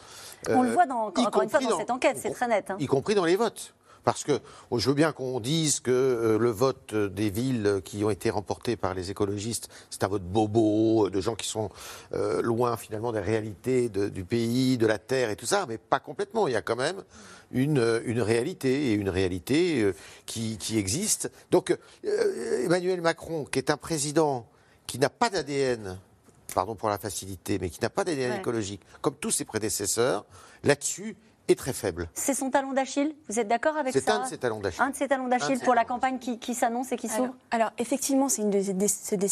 On le voit dans, encore une fois dans, cette enquête, c'est très net. Hein. Y compris dans les votes. Parce que je veux bien qu'on dise que euh, le vote des villes qui ont été remportées par les écologistes, c'est un vote bobo, de gens qui sont euh, loin finalement des réalités du pays, de la terre et tout ça, mais pas complètement. Il y a quand même une, une réalité et une réalité euh, qui, qui, existe. Donc Emmanuel Macron, qui est un président qui n'a pas d'ADN pardon pour la facilité, mais qui n'a pas d'ADN écologique, comme tous ses prédécesseurs, là-dessus, est très faible. C'est son talon d'Achille? Vous êtes d'accord avec ça C'est un de ses talons d'Achille. Un de ses talons d'Achille pour la campagne qui, s'annonce et qui s'ouvre? alors, effectivement, c'est une des,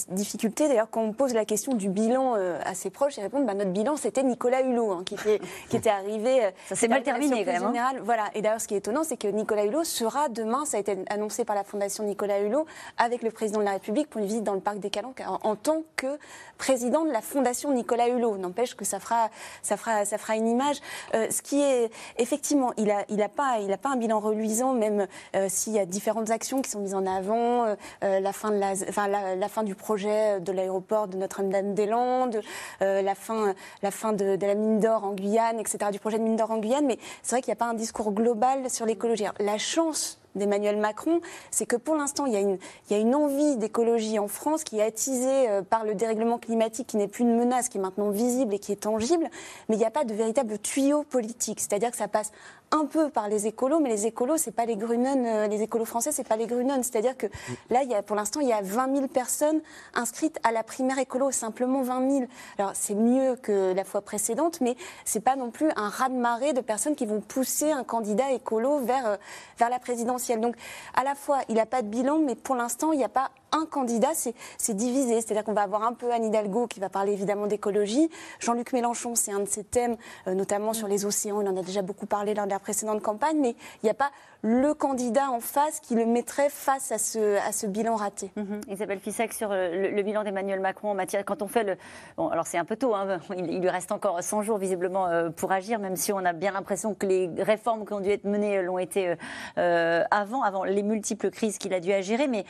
difficultés. D'ailleurs, quand on pose la question du bilan euh, à ses proches, ils répondent bah, notre bilan, c'était Nicolas Hulot, hein, qui, était, [LAUGHS] qui était arrivé. Euh, ça s'est mal terminé, quand même. Hein. Voilà. Et d'ailleurs, ce qui est étonnant, c'est que Nicolas Hulot sera demain, ça a été annoncé par la Fondation Nicolas Hulot, avec le président de la République pour une visite dans le parc des Calanques en, tant que président de la Fondation Nicolas Hulot. N'empêche que ça fera, ça fera, ça fera une image. Euh, ce qui est effectivement, il n'a il a pas, pas un bilan reluisant, même euh, s'il y a différentes actions qui sont mises en avant, euh, euh, la, fin de la, la, fin du projet de l'aéroport de Notre-Dame-des-Landes, la fin, la fin de, de la mine d'or en Guyane, etc., du projet de mine d'or en Guyane. Mais c'est vrai qu'il n'y a pas un discours global sur l'écologie. La chance d'Emmanuel Macron, c'est que pour l'instant, il, y a une envie d'écologie en France qui est attisée euh, par le dérèglement climatique, qui n'est plus une menace, qui est maintenant visible et qui est tangible, mais il n'y a pas de véritable tuyau politique. C'est-à-dire que ça passe un peu par les écolos, mais les écolos, c'est pas les Grunen, euh, les écolos français, c'est pas les Grunen. C'est-à-dire que là, il y a, pour l'instant, il y a 20 000 personnes inscrites à la primaire écolo, simplement 20 000. Alors, c'est mieux que la fois précédente, mais c'est pas non plus un raz-de-marée de personnes qui vont pousser un candidat écolo vers, euh, vers la présidentielle. Donc, à la fois, il n'a pas de bilan, mais pour l'instant, il n'y a pas un candidat, c'est divisé. C'est-à-dire qu'on va avoir un peu Anne Hidalgo qui va parler évidemment d'écologie. Jean-Luc Mélenchon, c'est un de ses thèmes, euh, notamment sur les océans. Il en a déjà beaucoup parlé lors de la précédente campagne, mais il n'y a pas le candidat en face qui le mettrait face à ce, à bilan raté. Mhm. Isabelle Fissek, sur euh, le, bilan d'Emmanuel Macron en matière. Quand on fait le. Bon, alors c'est un peu tôt, hein, il, lui reste encore 100 jours visiblement euh, pour agir, même si on a bien l'impression que les réformes qui ont dû être menées l'ont été avant, avant les multiples crises qu'il a dû agir. Mais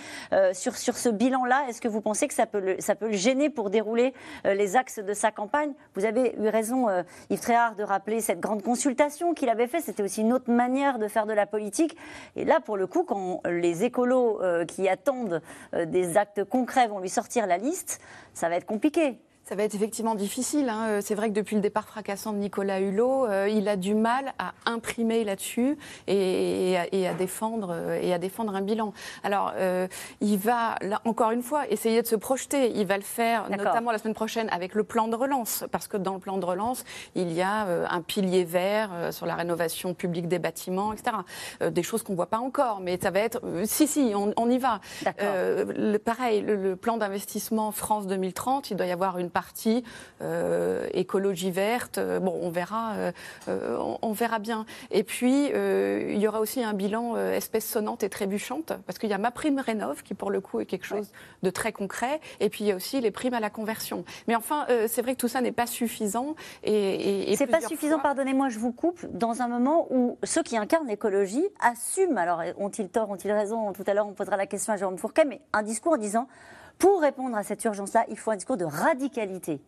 sur, ce bilan-là, est-ce que vous pensez que ça peut, le, ça peut le gêner pour dérouler euh, les axes de sa campagne? Vous avez eu raison, euh, Yves Tréhard, de rappeler cette grande consultation qu'il avait faite. C'était aussi une autre manière de faire de la politique. Et là, pour le coup, quand les écolos qui attendent des actes concrets vont lui sortir la liste, ça va être compliqué. Ça va être effectivement difficile. Hein. Euh, c'est vrai que depuis le départ fracassant de Nicolas Hulot, euh, il a du mal à imprimer là-dessus et, à, défendre, euh, et à défendre un bilan. Alors, il va, là, encore une fois, essayer de se projeter. Il va le faire notamment la semaine prochaine avec le plan de relance, parce que dans le plan de relance, il y a un pilier vert sur la rénovation publique des bâtiments, etc. des choses qu'on ne voit pas encore, mais ça va être... si, si, on, y va. Le, pareil, le plan d'investissement France 2030, il doit y avoir une partie euh, écologie verte. Euh, bon, on verra, euh, on, verra bien. Et puis, il y aura aussi un bilan espèce sonnante et trébuchante, parce qu'il y a ma prime rénov, qui pour le coup est quelque chose de très concret, et puis il y a aussi les primes à la conversion. Mais enfin, c'est vrai que tout ça n'est pas suffisant. Et, et, c'est pas suffisant, pardonnez-moi, je vous coupe, dans un moment où ceux qui incarnent l'écologie assument, alors ont-ils tort, ont-ils raison, tout à l'heure on posera la question à Jérôme Fourquet, mais un discours en disant pour répondre à cette urgence-là, il faut un discours de radicalité.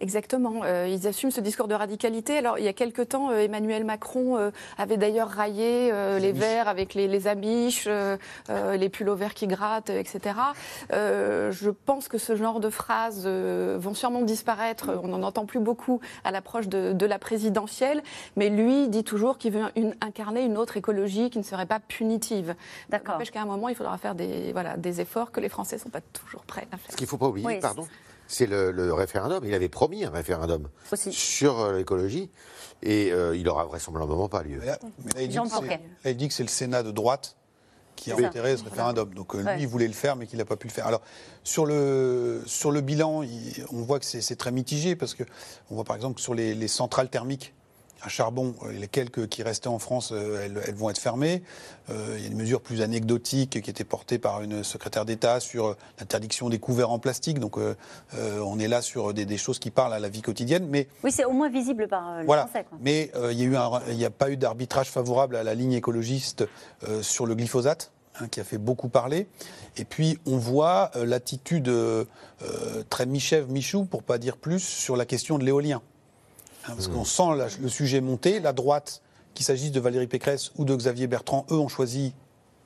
Exactement. Euh, ils assument ce discours de radicalité. Alors, il y a quelque temps, euh, Emmanuel Macron euh, avait d'ailleurs raillé les verts avec les, les amiches, les pulls verts qui grattent, etc. je pense que ce genre de phrases vont sûrement disparaître. On n'en entend plus beaucoup à l'approche de, la présidentielle. Mais lui dit toujours qu'il veut incarner une autre écologie qui ne serait pas punitive. D'accord. N'empêche qu'à un moment, il faudra faire des, voilà, des efforts que les Français ne sont pas toujours prêts à faire. Ce qu'il ne faut pas oublier, pardon c'est le, référendum. Il avait promis un référendum sur euh, l'écologie et euh, il n'aura vraisemblablement pas lieu. il, dit que c'est le Sénat de droite qui a enterré ce référendum. Donc euh, lui, il voulait le faire, mais qu'il n'a pas pu le faire. Alors, sur le, sur le bilan, on voit que c'est très mitigé, parce qu'on voit par exemple que sur les centrales thermiques, à charbon, euh, les quelques qui restaient en France, euh, elles, vont être fermées. Euh, il y a une mesure plus anecdotique qui était portée par une secrétaire d'État sur l'interdiction des couverts en plastique. Donc on est là sur des, choses qui parlent à la vie quotidienne. Mais oui, c'est au moins visible par voilà. Français. Mais il n'y a, pas eu d'arbitrage favorable à la ligne écologiste sur le glyphosate. Hein, qui a fait beaucoup parler. Et puis, on voit l'attitude très Michève-Michou, pour pas dire plus, sur la question de l'éolien. Hein, parce qu'on sent le sujet monter. La droite, qu'il s'agisse de Valérie Pécresse ou de Xavier Bertrand, eux ont choisi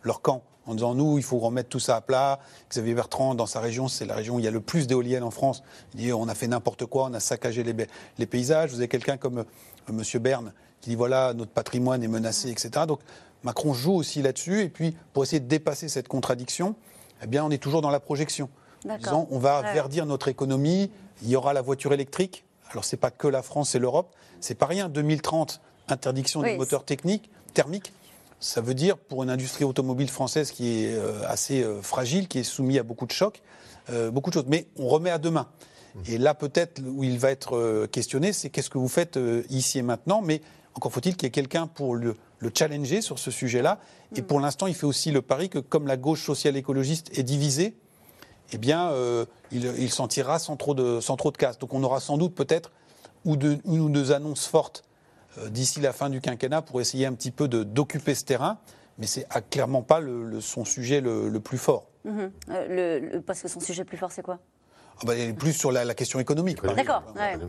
leur camp en disant nous, il faut remettre tout ça à plat. Xavier Bertrand, dans sa région, c'est la région où il y a le plus d'éoliennes en France. Il dit on a fait n'importe quoi, on a saccagé les, paysages. Vous avez quelqu'un comme euh, M. Berne qui dit voilà, notre patrimoine est menacé, etc. Donc Macron joue aussi là-dessus. Et puis, pour essayer de dépasser cette contradiction, eh bien, on est toujours dans la projection. En disant on va verdir notre économie, il y aura la voiture électrique. Alors, ce n'est pas que la France et l'Europe. C'est pas rien. 2030, interdiction des moteurs techniques, thermiques. Ça veut dire, pour une industrie automobile française qui est euh, assez euh, fragile, qui est soumise à beaucoup de chocs, euh, beaucoup de choses. Mais on remet à demain. Mmh. Et là, peut-être, où il va être questionné, c'est qu'est-ce que vous faites ici et maintenant. Mais encore faut-il qu'il y ait quelqu'un pour le, challenger sur ce sujet-là. Et mmh. pour l'instant, il fait aussi le pari que comme la gauche sociale écologiste est divisée, eh bien, euh, il, s'en tirera sans trop, de, sans trop de casse. Donc on aura sans doute peut-être une ou deux annonces fortes euh, d'ici la fin du quinquennat pour essayer un petit peu d'occuper ce terrain, mais c'est clairement pas son sujet le, plus fort. Mhm. Euh, parce que son sujet le plus fort, c'est quoi? Ah bah, Plus sur la, question économique. D'accord,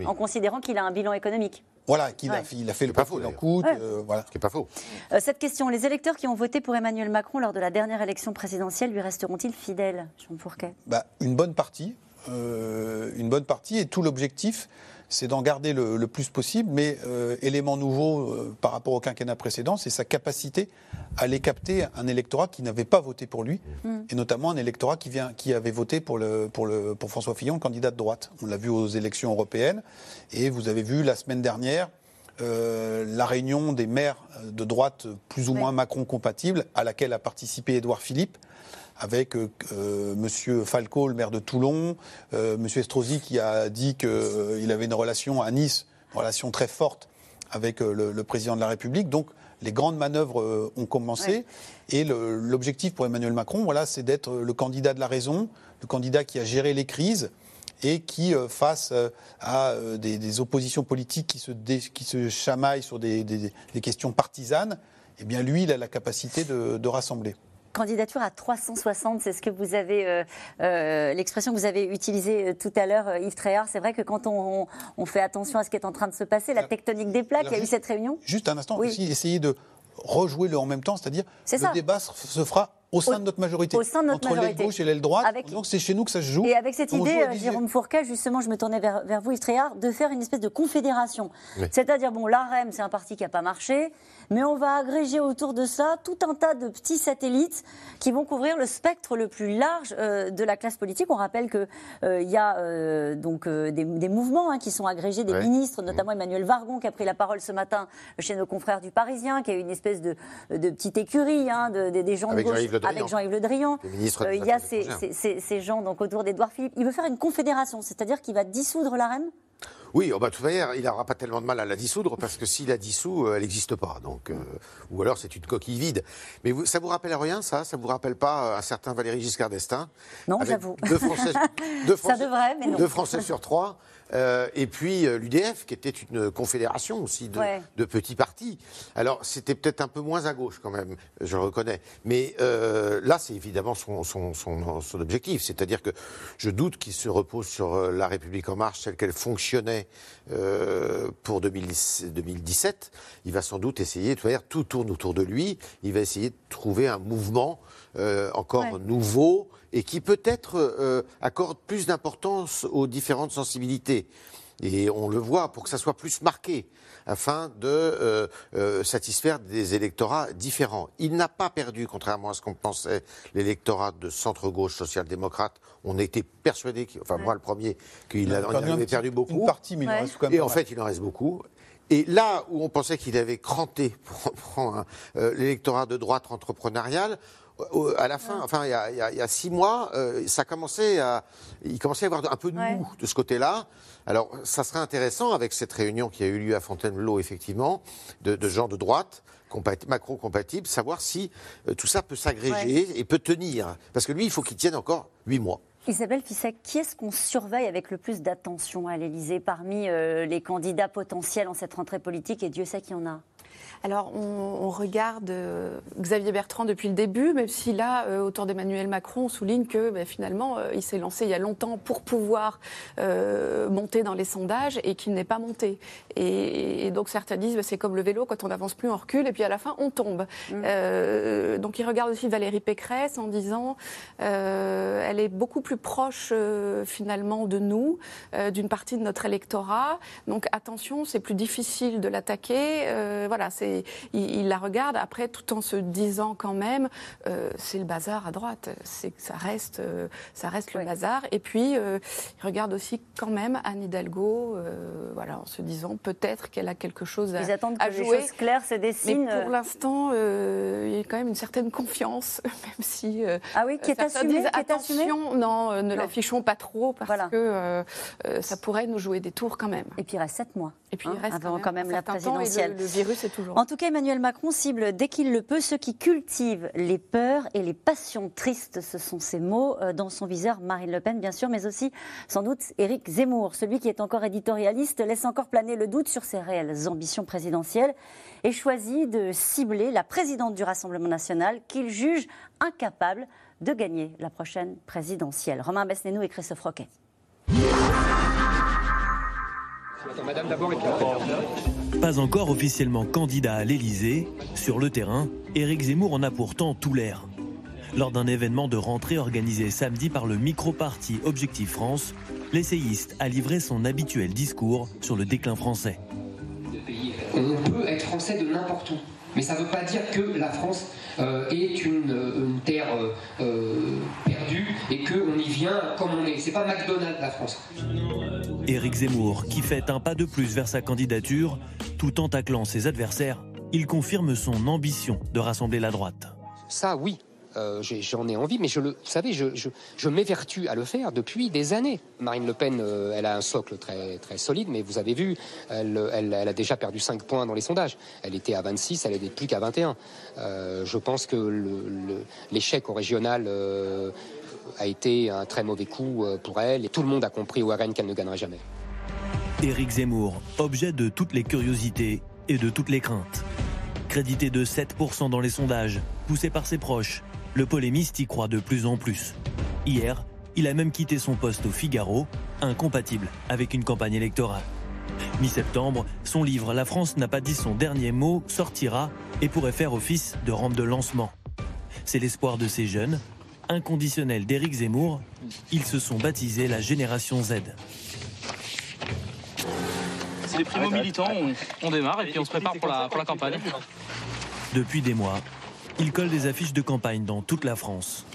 en considérant qu'il a un bilan économique. Voilà, qu'il a, il a fait le pas faux, coûte, euh, voilà. Ce qui n'est pas faux. Euh, cette question, les électeurs qui ont voté pour Emmanuel Macron lors de la dernière élection présidentielle lui resteront-ils fidèles, Jean Fourquet? Bah, Une bonne partie. Euh, une bonne partie. Et tout l'objectif, c'est d'en garder le, plus possible. Mais euh, élément nouveau euh, par rapport au quinquennat précédent, c'est sa capacité à aller capter un électorat qui n'avait pas voté pour lui, mm. et notamment un électorat qui, vient, qui avait voté pour, le, pour, le, pour François Fillon, candidat de droite. On l'a vu aux élections européennes. Et vous avez vu la semaine dernière. La réunion des maires de droite plus ou moins Macron compatibles, à laquelle a participé Édouard Philippe, avec euh, euh, Monsieur Falco, le maire de Toulon, euh, Monsieur Estrosi qui a dit qu'il avait une relation à Nice, une relation très forte avec le, président de la République. Donc les grandes manœuvres ont commencé. Et l'objectif pour Emmanuel Macron, voilà, c'est d'être le candidat de la raison, le candidat qui a géré les crises et qui, face à des, oppositions politiques qui se, qui se chamaillent sur des, questions partisanes, eh bien lui, il a la capacité de rassembler. Candidature à 360, c'est ce que vous avez, euh, euh, l'expression que vous avez utilisée euh, tout à l'heure, Yves Tréhard. C'est vrai que quand on, fait attention à ce qui est en train de se passer, la tectonique des plaques, il y a eu cette réunion? Juste un instant, aussi essayer de rejouer le en même temps, c'est-à-dire le débat se fera au sein de notre majorité. Au sein de notre Entre l'aile gauche et l'aile droite. Donc c'est chez nous que ça se joue. Et avec cette idée, euh, Jérôme Fourquet, justement, je me tournais vers, vers vous, Istréard, de faire une espèce de confédération. C'est-à-dire, bon, l'AREM, c'est un parti qui n'a pas marché, mais on va agréger autour de ça tout un tas de petits satellites qui vont couvrir le spectre le plus large euh, de la classe politique. On rappelle qu'il euh, y a donc des, mouvements hein, qui sont agrégés, des ministres, notamment Emmanuel Vargon, qui a pris la parole ce matin chez nos confrères du Parisien, qui a eu une espèce de, de petite écurie hein, de, des gens de gauche avec Jean-Yves Le Drian. Euh, il y a ces, gens donc, autour d'Edouard Philippe. Il veut faire une confédération, c'est-à-dire qu'il va dissoudre la reine? Oui, oh bah, de toute manière, il n'aura pas tellement de mal à la dissoudre parce que s'il la dissout, euh, elle n'existe pas. Donc, euh, ou alors c'est une coquille vide. Mais vous, ça vous rappelle rien, ça? Ça vous rappelle pas un certain Valéry Giscard d'Estaing? Non, j'avoue. Deux Français, [LAUGHS] deux Français, ça devrait, mais non. Deux Français sur trois euh, et puis euh, l'UDF, qui était une confédération aussi de, petits partis. Alors c'était peut-être un peu moins à gauche quand même, je le reconnais. Mais euh, là, c'est évidemment son, son, son, objectif. C'est-à-dire que je doute qu'il se repose sur la République en marche telle qu'elle fonctionnait pour 2017. Il va sans doute essayer, de faire tout tourne autour de lui. Il va essayer de trouver un mouvement encore nouveau et qui peut-être euh, accorde plus d'importance aux différentes sensibilités. Et on le voit pour que ça soit plus marqué, afin de euh, euh, satisfaire des électorats différents. Il n'a pas perdu, contrairement à ce qu'on pensait, l'électorat de centre-gauche social-démocrate. On était persuadé, enfin moi le premier, qu'il avait perdu beaucoup. Une partie, mais il en reste quand même Et en fait, il en reste beaucoup. Et là où on pensait qu'il avait cranté [LAUGHS] pour prendre l'électorat de droite entrepreneuriale, à la fin, enfin, il y a, six mois, euh, ça commençait à, il commençait à y avoir un peu de mou de ce côté-là. Alors, ça serait intéressant avec cette réunion qui a eu lieu à Fontainebleau, effectivement, de, gens de droite, macro-compatibles, savoir si euh, tout ça peut s'agréger et peut tenir. Parce que lui, il faut qu'il tienne encore huit mois. Isabelle Fissek, qui est-ce qu'on surveille avec le plus d'attention à l'Élysée parmi euh, les candidats potentiels en cette rentrée politique? Et Dieu sait qu'il y en a. Alors, on, regarde euh, Xavier Bertrand depuis le début, même si là, euh, autour d'Emmanuel Macron, on souligne que ben, finalement, euh, il s'est lancé il y a longtemps pour pouvoir monter dans les sondages et qu'il n'est pas monté. Et, donc, certains disent, ben, c'est comme le vélo, quand on n'avance plus, on recule, et puis à la fin, on tombe. Mmh. donc, il regarde aussi Valérie Pécresse en disant, elle est beaucoup plus proche finalement de nous, d'une partie de notre électorat. Donc, attention, c'est plus difficile de l'attaquer. voilà, c'est il, la regarde après tout en se disant quand même, euh, c'est le bazar à droite, c'est ça reste, euh, ça reste le bazar. Et puis euh, il regarde aussi quand même Anne Hidalgo, voilà, en se disant peut-être qu'elle a quelque chose à, Ils attendent que les choses claires se dessinent. Mais pour l'instant, il y a quand même une certaine confiance, [LAUGHS] même si ah oui, qui est assumée, attention, non, ne l'affichons pas trop parce que ça pourrait nous jouer des tours quand même. Et puis il reste sept mois. Et puis il hein, reste avant quand même, la présidentielle. le virus est toujours. En tout cas, Emmanuel Macron cible dès qu'il le peut ceux qui cultivent les peurs et les passions tristes. Ce sont ses mots euh, dans son viseur. Marine Le Pen, bien sûr, mais aussi sans doute Éric Zemmour. Celui qui est encore éditorialiste laisse encore planer le doute sur ses réelles ambitions présidentielles et choisit de cibler la présidente du Rassemblement national qu'il juge incapable de gagner la prochaine présidentielle. Romain Besnénou et Christophe Roquet. Madame d'abord et puis pas encore officiellement candidat à l'Élysée, sur le terrain, Éric Zemmour en a pourtant tout l'air. Lors d'un événement de rentrée organisé samedi par le micro-parti Objectif France, l'essayiste a livré son habituel discours sur le déclin français. On peut être français de n'importe où, mais ça ne veut pas dire que la France euh, est une, terre euh, euh, perdue et qu'on y vient comme on est. C'est pas McDonald's la France. Éric Zemmour, qui fait un pas de plus vers sa candidature, tout en taclant ses adversaires, il confirme son ambition de rassembler la droite. Ça, oui, euh, j'en ai envie, mais je le, vous savez, je, m'évertue à le faire depuis des années. Marine Le Pen, euh, elle a un socle très, très solide, mais vous avez vu, elle, a déjà perdu 5 points dans les sondages. Elle était à 26, elle n'est plus qu'à 21. Euh, je pense que l'échec au régional a été un très mauvais coup pour elle et tout le monde a compris au RN qu'elle ne gagnerait jamais. Éric Zemmour, objet de toutes les curiosités et de toutes les craintes. Crédité de 7% dans les sondages, poussé par ses proches, le polémiste y croit de plus en plus. Hier, il a même quitté son poste au Figaro, incompatible avec une campagne électorale. Mi-septembre, son livre La France n'a pas dit son dernier mot sortira et pourrait faire office de rampe de lancement. C'est l'espoir de ces jeunes, inconditionnel d'Éric Zemmour. Ils se sont baptisés la génération Z. C'est les primo-militants, on, démarre et puis on se prépare pour la, pour la campagne. Depuis des mois, ils collent des affiches de campagne dans toute la France.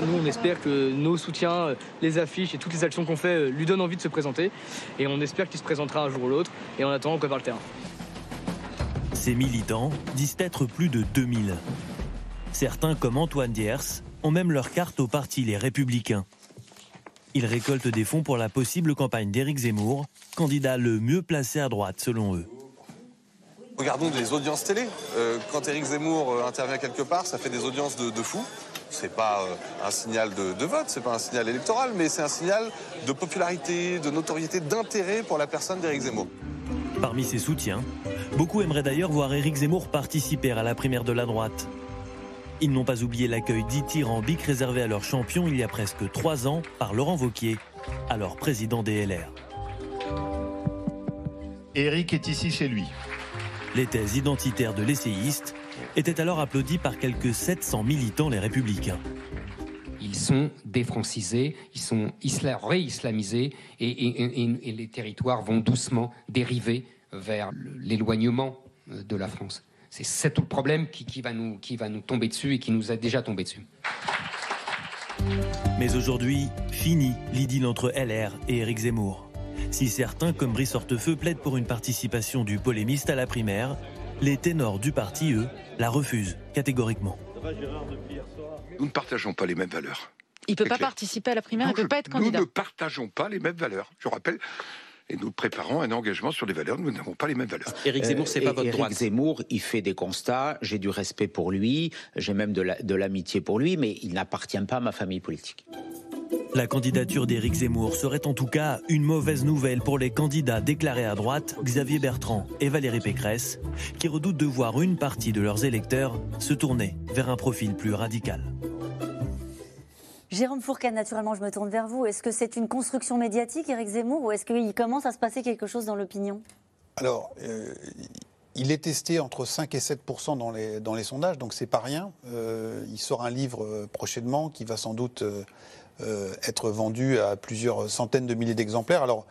Nous, on espère que nos soutiens, les affiches et toutes les actions qu'on fait euh, lui donnent envie de se présenter. Et on espère qu'il se présentera un jour ou l'autre. Et en attendant, on prépare le terrain. Ces militants disent être plus de 2000. Certains, comme Antoine Diers, ont même leur carte au parti Les Républicains. Ils récoltent des fonds pour la possible campagne d'Éric Zemmour, candidat le mieux placé à droite selon eux. Regardons des audiences télé. Euh, quand Éric Zemmour euh, intervient quelque part, ça fait des audiences de, de fou. C'est pas euh, un signal de, de vote, c'est pas un signal électoral, mais c'est un signal de popularité, de notoriété, d'intérêt pour la personne d'Éric Zemmour. Parmi ses soutiens, beaucoup aimeraient d'ailleurs voir Éric Zemmour participer à la primaire de la droite. Ils n'ont pas oublié l'accueil dithyrambique réservé à leur champion il y a presque trois ans par Laurent Vauquier, alors président des LR. Éric est ici chez lui. Les thèses identitaires de l'essayiste étaient alors applaudies par quelques 700 militants les républicains. Ils sont défrancisés, ils sont réislamisés et, et les territoires vont doucement dériver vers l'éloignement de la France. C'est tout le problème qui, va nous, qui va nous tomber dessus et qui nous a déjà tombé dessus. Mais aujourd'hui, fini l'idylle entre LR et Éric Zemmour. Si certains, comme Brice Hortefeux, plaident pour une participation du polémiste à la primaire, les ténors du parti, eux, la refusent catégoriquement. Nous ne partageons pas les mêmes valeurs. Il ne peut pas participer à la primaire, il ne peut pas être candidat. Nous ne partageons pas les mêmes valeurs. Je rappelle, et nous préparons un engagement sur les valeurs. Nous n'avons pas les mêmes valeurs. Éric Zemmour, c'est pas votre Éric Zemmour, il fait des constats. J'ai du respect pour lui. J'ai même de l'amitié pour lui, mais il n'appartient pas à ma famille politique. La candidature d'Éric Zemmour serait en tout cas une mauvaise nouvelle pour les candidats déclarés à droite, Xavier Bertrand et Valérie Pécresse, qui redoutent de voir une partie de leurs électeurs se tourner vers un profil plus radical. Jérôme Fourcade, naturellement, je me tourne vers vous. Est-ce que c'est une construction médiatique, Éric Zemmour, ou est-ce qu'il commence à se passer quelque chose dans l'opinion? Alors, euh, il est testé entre 5 et 7 dans les, dans les sondages, donc c'est pas rien. Euh, il sort un livre euh, prochainement qui va sans doute être vendu à plusieurs centaines de milliers d'exemplaires. Alors,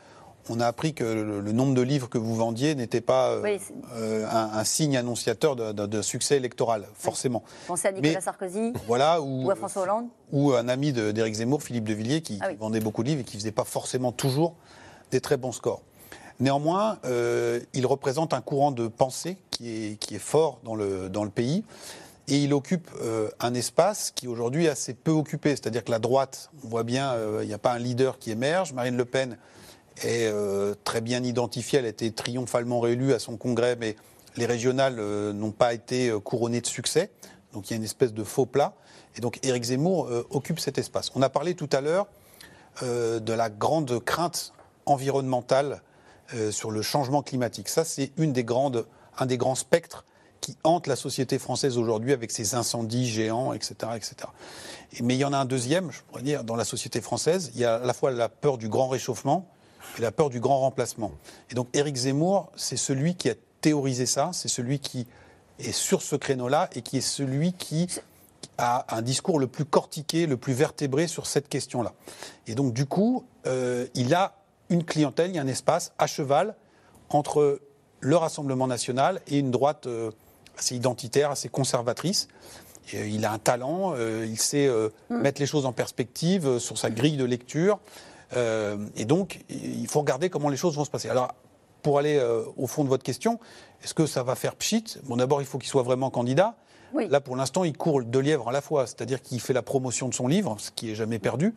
on a appris que le, nombre de livres que vous vendiez n'était pas euh, euh, un, signe annonciateur de, succès électoral, forcément. Pensez à Nicolas Sarkozy voilà, ou, à François Hollande Ou un ami d'Éric Zemmour, Philippe de Villiers, qui, ah vendait beaucoup de livres et qui ne faisait pas forcément toujours des très bons scores. Néanmoins, euh, il représente un courant de pensée qui est, qui est fort dans le, dans le pays. Et il occupe un espace qui aujourd'hui est assez peu occupé. C'est-à-dire que la droite, on voit bien, il n'y a pas un leader qui émerge. Marine Le Pen est euh, très bien identifiée. Elle a été triomphalement réélue à son congrès, mais les régionales euh, n'ont pas été euh, couronnées de succès. Donc il y a une espèce de faux plat. Et donc Éric Zemmour occupe cet espace. On a parlé tout à l'heure de la grande crainte environnementale sur le changement climatique. Ça, c'est un des grands spectres qui hante la société française aujourd'hui avec ses incendies géants, etc. etc. mais il y en a un deuxième, je pourrais dire, dans la société française. Il y a à la fois la peur du grand réchauffement et la peur du grand remplacement. Et donc Éric Zemmour, c'est celui qui a théorisé ça, c'est celui qui est sur ce créneau-là et qui est celui qui a un discours le plus cortiqué, le plus vertébré sur cette question-là. Et donc du coup, euh, il a une clientèle, il y a un espace à cheval entre le Rassemblement national et une droite euh, assez identitaire, assez conservatrice. Et, il a un talent, euh, il sait mm. mettre les choses en perspective sur sa grille de lecture. Euh, et donc, il faut regarder comment les choses vont se passer. Alors, pour aller euh, au fond de votre question, est-ce que ça va faire pchit? Bon, d'abord, il faut qu'il soit vraiment candidat. Là, pour l'instant, il court deux lièvres à la fois, c'est-à-dire qu'il fait la promotion de son livre, ce qui est jamais perdu.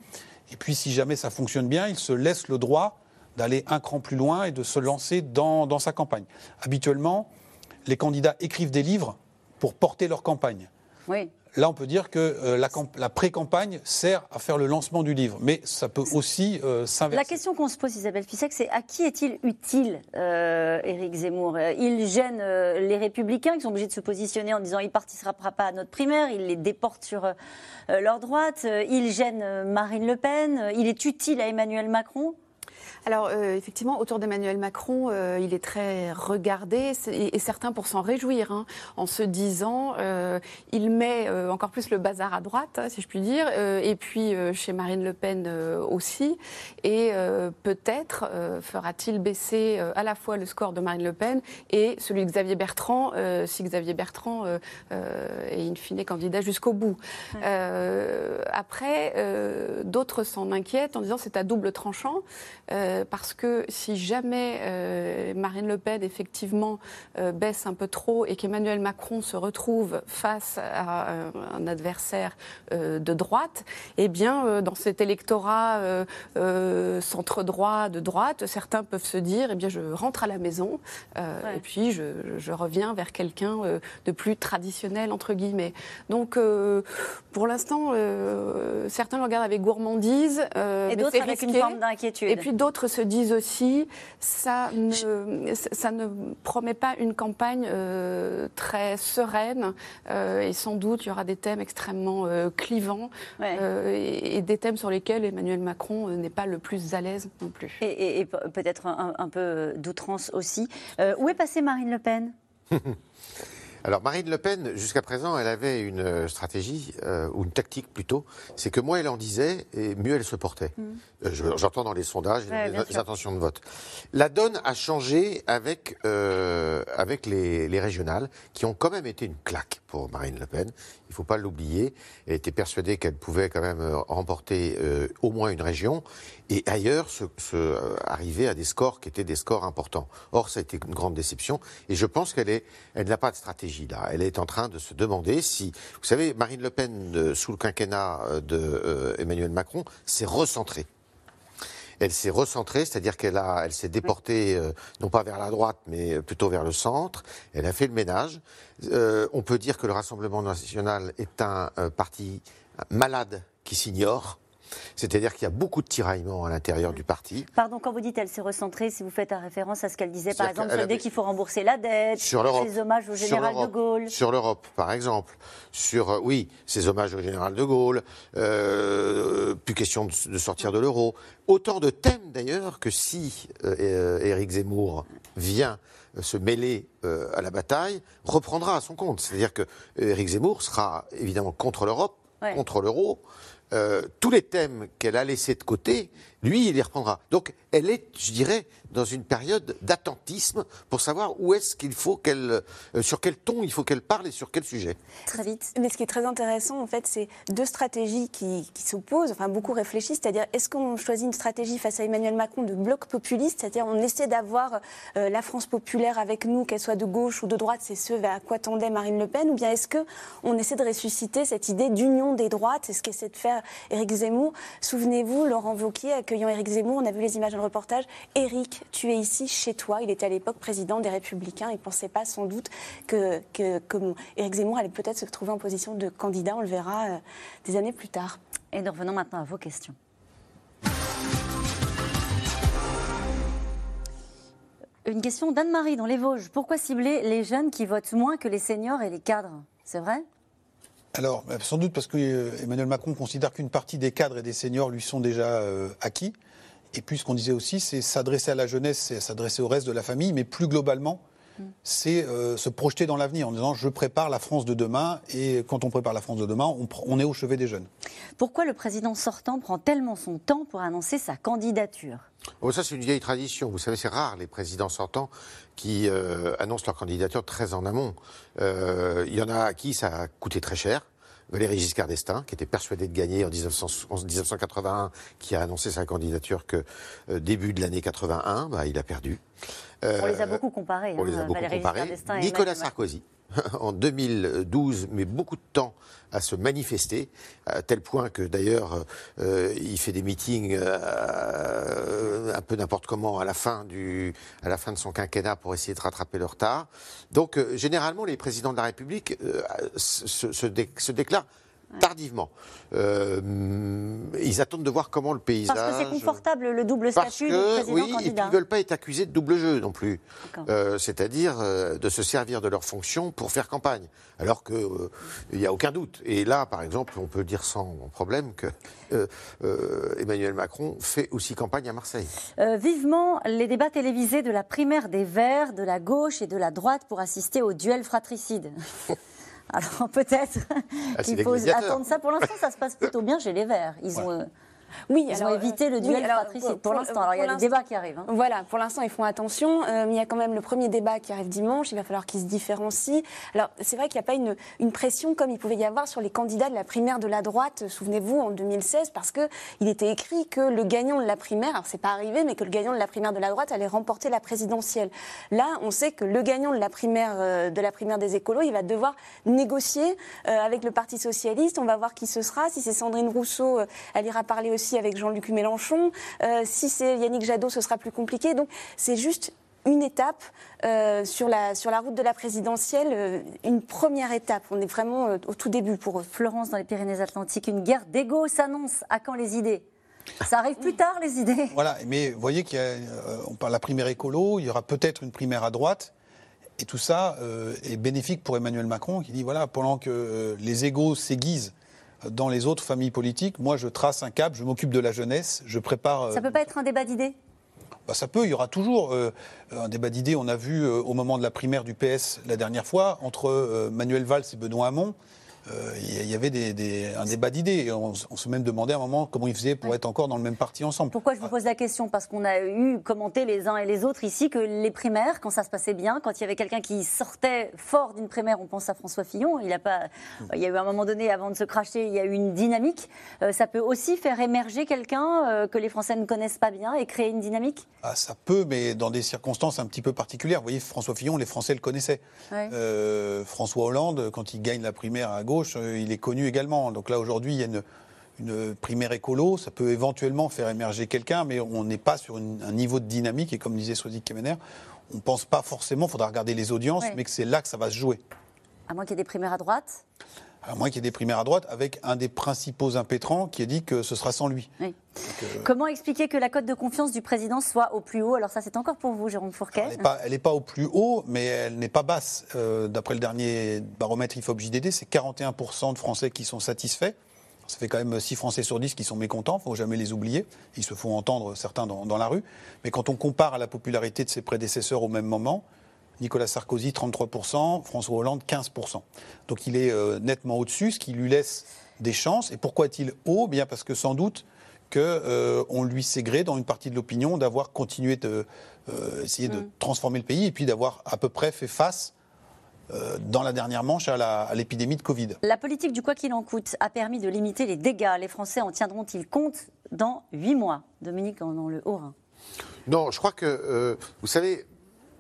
Et puis, si jamais ça fonctionne bien, il se laisse le droit d'aller un cran plus loin et de se lancer dans, dans sa campagne. Habituellement, les candidats écrivent des livres pour porter leur campagne. Oui. Là, on peut dire que euh, la, pré-campagne sert à faire le lancement du livre, mais ça peut aussi euh, s'inverser. La question qu'on se pose, Isabelle Fissek, c'est à qui est-il utile, euh, Éric Zemmour? Il gêne les Républicains qui sont obligés de se positionner en disant il ne participera pas à notre primaire, il les déporte sur leur droite, il gêne Marine Le Pen, il est utile à Emmanuel Macron? Alors euh, effectivement, autour d'Emmanuel Macron, euh, il est très regardé et, certains pour s'en réjouir, hein, en se disant, euh, il met encore plus le bazar à droite, hein, si je puis dire, et puis chez Marine Le Pen aussi, et peut-être fera-t-il baisser à la fois le score de Marine Le Pen et celui de Xavier Bertrand, si Xavier Bertrand est in fine candidat jusqu'au bout. après, d'autres s'en inquiètent en disant c'est à double tranchant. Euh, parce que si jamais euh, Marine Le Pen effectivement euh, baisse un peu trop et qu'Emmanuel Macron se retrouve face à un, adversaire de droite, eh bien dans cet électorat centre droit de droite, certains peuvent se dire eh bien je rentre à la maison et puis je, reviens vers quelqu'un de plus traditionnel entre guillemets. Donc pour l'instant certains le regardent avec gourmandise et d'autres avec une forme d'inquiétude. Et puis d'autres se disent aussi ça ne, ça ne promet pas une campagne euh, très sereine euh, et sans doute il y aura des thèmes extrêmement euh, clivants et, des thèmes sur lesquels Emmanuel Macron n'est pas le plus à l'aise non plus. Et, peut-être un, un, peu d'outrance aussi. où est passée Marine Le Pen? [LAUGHS] Alors Marine Le Pen, jusqu'à présent, elle avait une euh, stratégie, euh, ou une tactique plutôt, c'est que moins elle en disait, et mieux elle se portait. Mm. Euh, j'entends dans les sondages les, intentions de vote. La donne a changé avec, avec les, les, régionales, qui ont quand même été une claque pour Marine Le Pen. Il ne faut pas l'oublier. Elle était persuadée qu'elle pouvait quand même remporter au moins une région et ailleurs se, arriver à des scores qui étaient des scores importants. Or, ça a été une grande déception et je pense qu'elle elle n'a pas de stratégie Elle est en train de se demander si, vous savez, Marine Le Pen euh, sous le quinquennat euh, de Emmanuel Macron s'est recentrée. Elle s'est recentrée, c'est-à-dire qu'elle a, elle s'est déportée non pas vers la droite, mais plutôt vers le centre. Elle a fait le ménage. on peut dire que le Rassemblement national est un parti malade qui s'ignore c'est-à-dire qu'il y a beaucoup de tiraillements à l'intérieur du parti. Pardon, quand vous dites elle s'est recentrée, si vous faites référence à ce qu'elle disait, par exemple, dès qu'il faut rembourser la dette, sur ses hommages au général de Gaulle. Sur l'Europe, par exemple. Sur, euh, oui, ses hommages au général de Gaulle, euh, plus question de, sortir de l'euro. Autant de thèmes, d'ailleurs, que si euh, Éric Zemmour vient se mêler à la bataille, reprendra à son compte. C'est-à-dire que Éric Zemmour sera évidemment contre l'Europe, contre l'euro, euh, tous les thèmes qu'elle a laissés de côté, lui, il les reprendra. Donc, elle est, je dirais, dans une période d'attentisme pour savoir où est-ce qu'il faut qu'elle, euh, sur quel ton il faut qu'elle parle et sur quel sujet. Très vite. Mais ce qui est très intéressant, en fait, c'est deux stratégies qui, s'opposent, enfin beaucoup réfléchissent, c'est-à-dire est-ce qu'on choisit une stratégie face à Emmanuel Macron de bloc populiste, c'est-à-dire on essaie d'avoir euh, la France populaire avec nous, qu'elle soit de gauche ou de droite, c'est ce vers quoi tendait Marine Le Pen, ou bien est-ce que on essaie de ressusciter cette idée d'union des droites, c'est ce qu'essaie de faire Éric Zemmour. Souvenez-vous, Laurent Wauquiez accueillant Éric Zemmour, on a vu les images dans le reportage. Éric, tu es ici chez toi. Il était à l'époque président des Républicains. Il ne pensait pas sans doute que, que, Éric Zemmour allait peut-être se trouver en position de candidat. On le verra euh, des années plus tard. Et nous revenons maintenant à vos questions. Une question d'Anne-Marie dans les Vosges. Pourquoi cibler les jeunes qui votent moins que les seniors et les cadres? C'est vrai? Alors, bah, sans doute parce que euh, Emmanuel Macron considère qu'une partie des cadres et des seniors lui sont déjà euh, acquis. Et puis, ce qu'on disait aussi, c'est s'adresser à la jeunesse, c'est s'adresser au reste de la famille, mais plus globalement. C'est euh, se projeter dans l'avenir en disant je prépare la France de demain. Et quand on prépare la France de demain, on, on est au chevet des jeunes. Pourquoi le président sortant prend tellement son temps pour annoncer sa candidature? Oh, ça, c'est une vieille tradition. Vous savez, c'est rare les présidents sortants qui euh, annoncent leur candidature très en amont. Euh, il y en a à qui ça a coûté très cher. Valéry Giscard d'Estaing, qui était persuadé de gagner en, 1981, qui a annoncé sa candidature que euh, début de l'année 81, bah, il a perdu. On les a beaucoup comparés. On les a hein, beaucoup comparés. Nicolas Sarkozy, [LAUGHS] en 2012 met beaucoup de temps à se manifester, à tel point que d'ailleurs euh, il fait des meetings euh, un peu n'importe comment à la, fin du, à la fin de son quinquennat pour essayer de rattraper le retard. Donc euh, généralement les présidents de la République se, se, déclarent tardivement. Euh, ils attendent de voir comment le paysage. Parce que c'est confortable le double statut du président oui, candidat. et puis ils ne veulent pas être accusés de double jeu non plus. Euh, C'est-à-dire euh, de se servir de leur fonction pour faire campagne. Alors qu'il n'y a aucun doute. Et là, par exemple, on peut dire sans problème que Emmanuel Macron fait aussi campagne à Marseille. vivement les débats télévisés de la primaire des Verts, de la gauche et de la droite pour assister au duel fratricide. [LAUGHS] Alors [LAUGHS] peut-être Ah, qu'il faut attendre ça. Pour l'instant, ça se passe plutôt bien chez les Verts. Ils ont, euh, Oui, Ils alors, ont évité le euh, duel oui, alors, fratricide pour, l'instant. Alors il y a pour le débat qui arrive. hein. Voilà, pour l'instant, ils font attention. Euh, mais il y a quand même le premier débat qui arrive dimanche. Il va falloir qu'ils se différencient. Alors, c'est vrai qu'il n'y a pas une, une pression comme il pouvait y avoir sur les candidats de la primaire de la droite, souvenez-vous, en 2016, parce qu'il était écrit que le gagnant de la primaire, alors c'est pas arrivé, mais que le gagnant de la primaire de la droite allait remporter la présidentielle. Là, on sait que le gagnant de la primaire, euh, de la primaire des écolos, il va devoir négocier euh, avec le Parti socialiste. On va voir qui ce sera. Si c'est Sandrine Rousseau, elle ira parler aussi avec Jean-Luc Mélenchon. Euh, si c'est Yannick Jadot, ce sera plus compliqué. Donc c'est juste une étape euh, sur, la, sur la route de la présidentielle, euh, une première étape. On est vraiment au tout début pour. Florence, dans les Pyrénées-Atlantiques, une guerre d'ego s'annonce. À quand les idées? Ça arrive plus tard, les idées. [LAUGHS] Voilà, mais vous voyez qu'il y a, euh, on parle de la primaire écolo, il y aura peut-être une primaire à droite. Et tout ça est bénéfique pour Emmanuel Macron qui dit voilà, pendant que les égaux s'aiguisent dans les autres familles politiques, moi je trace un cap, je m'occupe de la jeunesse, je prépare. Ça peut pas être un débat d'idées? Bah, ça peut, il y aura toujours euh, un débat d'idées. On a vu euh, au moment de la primaire du PS la dernière fois, entre euh, Manuel Valls et Benoît Hamon, il y avait des- des- un débat d'idées. On, on se même demandait à un moment comment ils faisaient pour être encore dans le même parti ensemble. Pourquoi je vous pose la question? Parce qu'on a eu commenté les uns et les autres ici que les primaires, quand ça se passait bien, quand il y avait quelqu'un qui sortait fort d'une primaire, on pense à François Fillon, il, a pas, il y a eu un moment donné, avant de se cracher, il y a eu une dynamique. Euh, ça peut aussi faire émerger quelqu'un euh, que les Français ne connaissent pas bien et créer une dynamique? Ah, ça peut, mais dans des circonstances un petit peu particulières. Vous voyez, François Fillon, les Français le connaissaient. Ouais. Euh, François Hollande, quand il gagne la primaire à gauche, euh, il est connu également. Donc là, aujourd'hui, il y a une, une primaire écolo. Ça peut éventuellement faire émerger quelqu'un, mais on n'est pas sur une- un niveau de dynamique. Et comme disait Sozik Kemener, on ne pense pas forcément, il faudra regarder les audiences, Ouais. mais que c'est là que ça va se jouer. À moins qu'il y ait des primaires à droite? À moins qu'il y ait des primaires à droite, avec un des principaux impétrants qui a dit que ce sera sans lui. Oui. Comment expliquer que la cote de confiance du président soit au plus haut? Alors ça, c'est encore pour vous, Jérôme Fourquet. Elle n'est pas, au plus haut, mais elle n'est pas basse. Euh, D'après le dernier baromètre IFOP JDD, c'est 41% de Français qui sont satisfaits. Ça fait quand même 6 Français sur 10 qui sont mécontents, il ne faut jamais les oublier. Ils se font entendre certains dans, dans la rue. Mais quand on compare à la popularité de ses prédécesseurs au même moment, Nicolas Sarkozy 33%, François Hollande 15%. Donc il est euh, nettement au-dessus, ce qui lui laisse des chances. Et pourquoi est-il haut? Bien parce que sans doute qu'on euh, lui s'est gré dans une partie de l'opinion d'avoir continué de euh, essayer de transformer le pays et puis d'avoir à peu près fait face euh, dans la dernière manche à l'épidémie de Covid. La politique du quoi qu'il en coûte a permis de limiter les dégâts. Les Français en tiendront-ils compte dans huit mois? Dominique, dans le Haut-Rhin. Non, je crois que, euh, vous savez,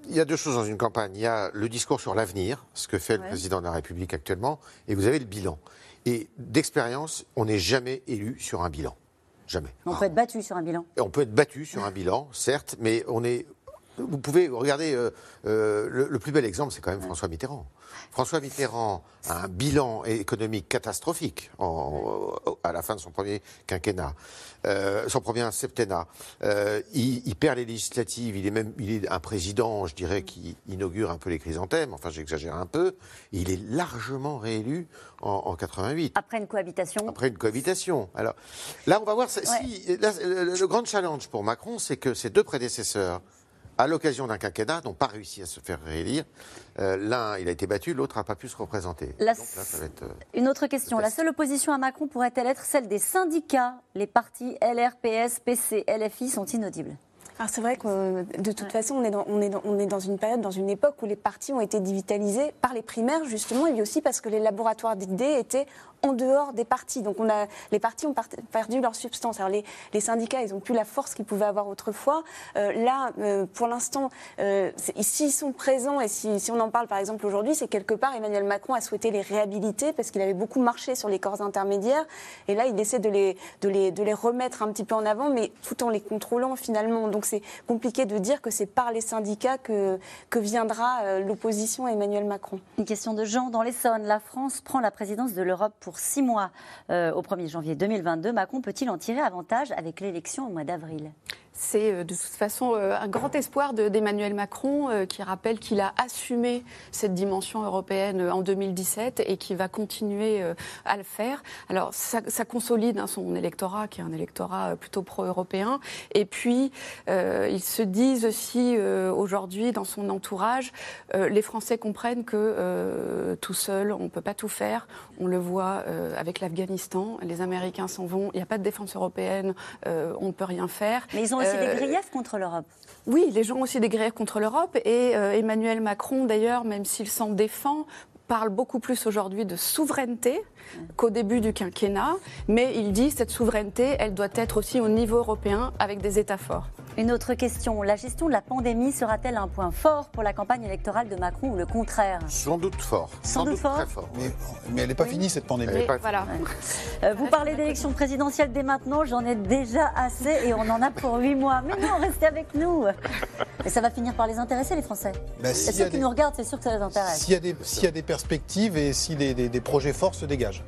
il y a deux choses dans une campagne. Il y a le discours sur l'avenir, ce que fait le président de la République actuellement, et vous avez le bilan. Et d'expérience, on n'est jamais élu sur un bilan. Jamais. On peut être battu sur un bilan. Et On peut être battu sur un bilan, certes, mais on est. Vous pouvez regarder euh, euh, le, le plus bel exemple, c'est quand même François Mitterrand. François Mitterrand a un bilan économique catastrophique en- à la fin de son premier quinquennat, euh, son premier septennat. Euh, il, il perd les législatives. Il est même, il est un président, je dirais, qui inaugure un peu les chrysanthèmes. Enfin, j'exagère un peu. Il est largement réélu en, en 88 Après une cohabitation. après une cohabitation. Alors là, on va voir. Si, là, le, le grand challenge pour Macron, c'est que ses deux prédécesseurs, à l'occasion d'un quinquennat, n'ont pas réussi à se faire réélire. Euh, L'un, il a été battu, l'autre n'a pas pu se représenter. La- Donc là, ça va être. euh, Une autre question. La seule opposition à Macron pourrait-elle être celle des syndicats? Les partis LR, PS, PC, LFI sont inaudibles. Alors c'est vrai que euh, de toute façon, on est, dans, on, est dans, on est dans une période, dans une époque où les partis ont été digitalisés par les primaires, justement, et puis aussi parce que les laboratoires d'idées étaient en dehors des partis. Donc on a, les partis ont perdu leur substance. Alors les, syndicats, ils n'ont plus la force qu'ils pouvaient avoir autrefois. Euh, là, euh, pour l'instant, euh, s'ils sont présents et si, si on en parle par exemple aujourd'hui, c'est quelque part Emmanuel Macron a souhaité les réhabiliter parce qu'il avait beaucoup marché sur les corps intermédiaires. Et là, il essaie de les, de les, de les remettre un petit peu en avant, mais tout en les contrôlant finalement. Donc c'est compliqué de dire que c'est par les syndicats que, que viendra euh, l'opposition à Emmanuel Macron. Une question de Jean dans l'Essonne. La France prend la présidence de l'Europe pour pour six mois au 1er janvier 2022. Macron peut-il en tirer avantage avec l'élection au mois d'avril? C'est euh, de toute façon euh, un grand espoir d'Emmanuel Macron euh, qui rappelle qu'il a assumé cette dimension européenne en 2017 et qui va continuer à le faire. Alors ça, consolide hein, son électorat qui est un électorat plutôt pro-européen. Et puis ils se disent aussi aujourd'hui dans son entourage, les Français comprennent que tout seul on ne peut pas tout faire. On le voit avec l'Afghanistan, les Américains s'en vont, il n'y a pas de défense européenne, on ne peut rien faire. Aussi des euh, griefs contre l'Europe. Oui, les gens ont aussi des griefs contre l'Europe. Et euh, Emmanuel Macron, d'ailleurs, même s'il s'en défend, parle beaucoup plus aujourd'hui de souveraineté qu'au début du quinquennat, mais il dit que cette souveraineté, elle doit être aussi au niveau européen avec des États forts. Une autre question, la gestion de la pandémie sera-t-elle un point fort pour la campagne électorale de Macron ou le contraire? Sans doute fort. Sans, doute, fort. Très fort. Mais, elle n'est pas finie cette pandémie. voilà. Euh, vous parlez d'élection présidentielle dès maintenant, j'en ai déjà assez et on en a pour huit mois. Mais non, restez avec nous. Et ça va finir par les intéresser, les Français. Bah, si ceux qui nous regardent, c'est sûr que ça les intéresse. S'il y, y, a des perspectives et si des, des projets forts se dégagent.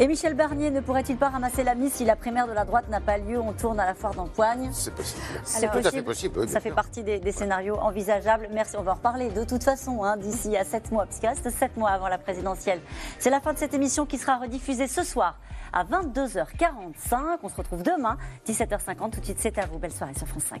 Et Michel Barnier ne pourrait-il pas ramasser la mise si la primaire de la droite n'a pas lieu? On tourne à la foire d'empoigne. C'est possible. C'est possible. possible ça fait partie des, scénarios envisageables. Merci, on va en reparler de toute façon hein, d'ici à 7 mois, puisqu'il reste 7 mois avant la présidentielle. C'est la fin de cette émission qui sera rediffusée ce soir à 22h45. On se retrouve demain, 17h50. Tout de suite, c'est à vous. Belle soirée sur France 5.